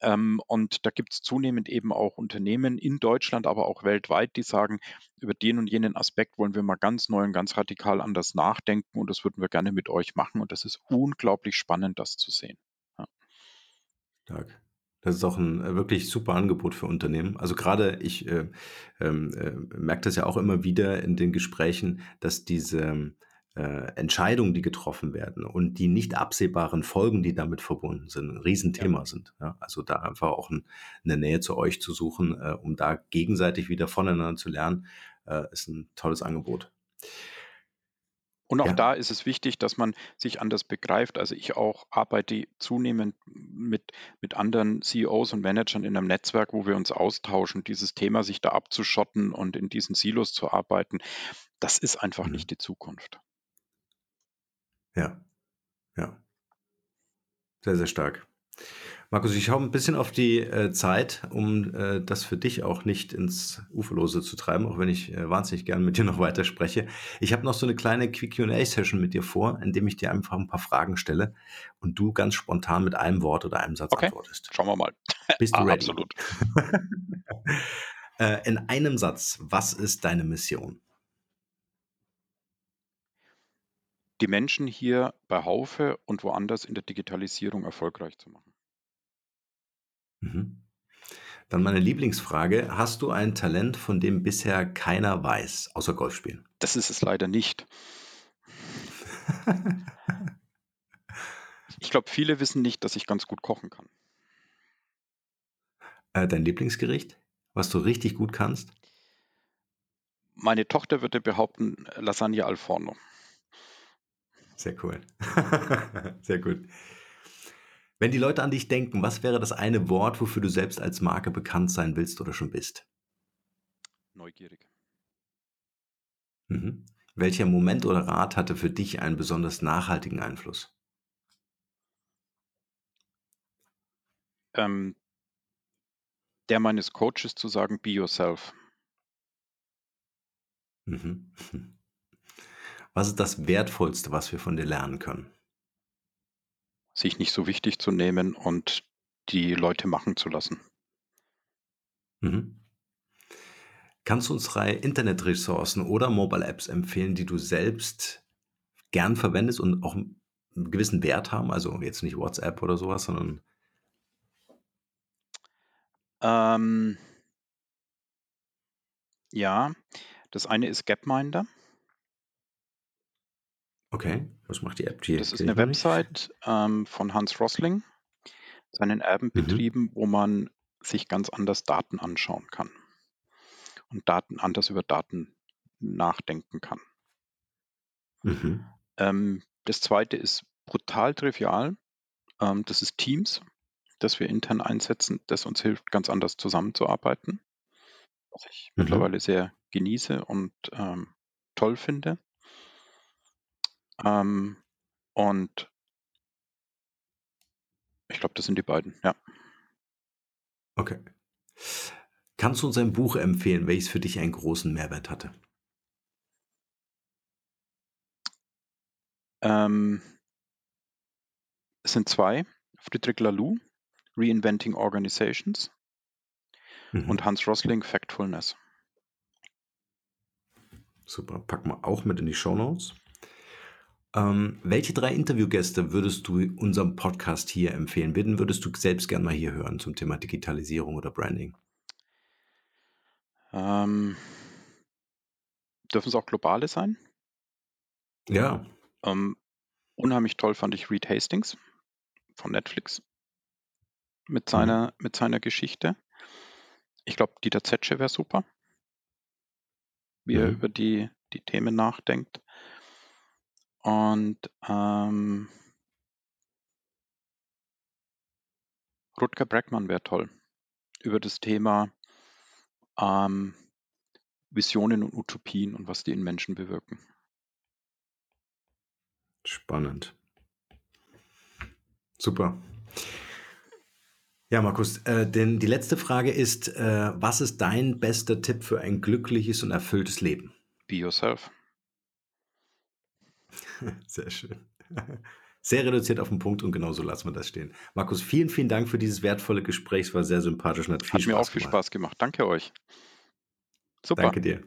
Ähm, und da gibt es zunehmend eben auch Unternehmen in Deutschland, aber auch weltweit, die sagen, über den und jenen Aspekt wollen wir mal ganz neu und ganz radikal anders nachdenken und das würden wir gerne mit euch machen. Und das ist unglaublich spannend, das zu sehen. Stark. Das ist auch ein äh, wirklich super Angebot für Unternehmen. Also gerade ich äh, ähm, äh, merke das ja auch immer wieder in den Gesprächen, dass diese äh, Entscheidungen, die getroffen werden und die nicht absehbaren Folgen, die damit verbunden sind, ein Riesenthema ja. sind. Ja? Also da einfach auch ein, eine Nähe zu euch zu suchen, äh, um da gegenseitig wieder voneinander zu lernen, ist ein tolles Angebot. Und auch ja. da ist es wichtig, dass man sich anders begreift. Also ich auch arbeite zunehmend mit, mit anderen CEOs und Managern in einem Netzwerk, wo wir uns austauschen, dieses Thema sich da abzuschotten und in diesen Silos zu arbeiten. Das ist einfach mhm. nicht die Zukunft. Ja, ja. Sehr, sehr stark. Markus, ich schaue ein bisschen auf die äh, Zeit, um äh, das für dich auch nicht ins Uferlose zu treiben, auch wenn ich äh, wahnsinnig gern mit dir noch weiter spreche. Ich habe noch so eine kleine Quick-Q&A-Session mit dir vor, indem ich dir einfach ein paar Fragen stelle und du ganz spontan mit einem Wort oder einem Satz okay. antwortest. Schauen wir mal. Bist du ah, ready? Absolut. Äh, in einem Satz, was ist deine Mission? Die Menschen hier bei Haufe und woanders in der Digitalisierung erfolgreich zu machen. Mhm. Dann meine Lieblingsfrage. Hast du ein Talent, von dem bisher keiner weiß, außer Golfspielen? Das ist es leider nicht. ich glaube, viele wissen nicht, dass ich ganz gut kochen kann. Äh, dein Lieblingsgericht, was du richtig gut kannst? Meine Tochter würde behaupten, Lasagne al forno. Sehr cool. Sehr gut. Wenn die Leute an dich denken, was wäre das eine Wort, wofür du selbst als Marke bekannt sein willst oder schon bist? Neugierig. Mhm. Welcher Moment oder Rat hatte für dich einen besonders nachhaltigen Einfluss? ähm, der meines Coaches zu sagen, be yourself. Mhm. Was ist das Wertvollste, was wir von dir lernen können? Sich nicht so wichtig zu nehmen und die Leute machen zu lassen. Mhm. Kannst du uns drei Internetressourcen oder Mobile Apps empfehlen, die du selbst gern verwendest und auch einen gewissen Wert haben? Also jetzt nicht WhatsApp oder sowas, sondern Ähm, ja, das eine ist Gapminder. Okay, was macht die App? Die Das ist eine. Website ähm, von Hans Rosling, seinen Erben Mhm. betrieben, wo man sich ganz anders Daten anschauen kann und Daten anders über Daten nachdenken kann. Mhm. Ähm, das zweite ist brutal trivial. Ähm, das ist Teams, das wir intern einsetzen, das uns hilft, ganz anders zusammenzuarbeiten, was ich Mhm. mittlerweile sehr genieße und ähm, toll finde. Ähm, und ich glaube, das sind die beiden, ja. Okay. Kannst du uns ein Buch empfehlen, welches für dich einen großen Mehrwert hatte? Ähm, es sind zwei. Friedrich Laloux, Reinventing Organizations Mhm. und Hans Rosling, Factfulness. Super, packen wir auch mit in die Shownotes. Ähm, welche drei Interviewgäste würdest du unserem Podcast hier empfehlen? Wen würdest du selbst gern mal hier hören zum Thema Digitalisierung oder Branding? Ähm, dürfen es auch globale sein? Ja, Ähm, unheimlich toll fand ich Reed Hastings von Netflix mit mhm. seiner, mit seiner Geschichte. Ich glaube, Dieter Zetsche wäre super, wie er Mhm. über die, die Themen nachdenkt. Und ähm, Rutger Breckmann wäre toll, über das Thema ähm, Visionen und Utopien und was die in Menschen bewirken. Spannend. Super. Ja, Markus, äh, denn die letzte Frage ist, äh, was ist dein bester Tipp für ein glückliches und erfülltes Leben? Be yourself. Sehr schön. Sehr reduziert auf den Punkt und genau so lassen wir das stehen. Markus, vielen, vielen Dank für dieses wertvolle Gespräch. Es war sehr sympathisch und hat viel Hat mir auch Spaß viel gemacht. Spaß gemacht. Danke euch. Super. Danke dir.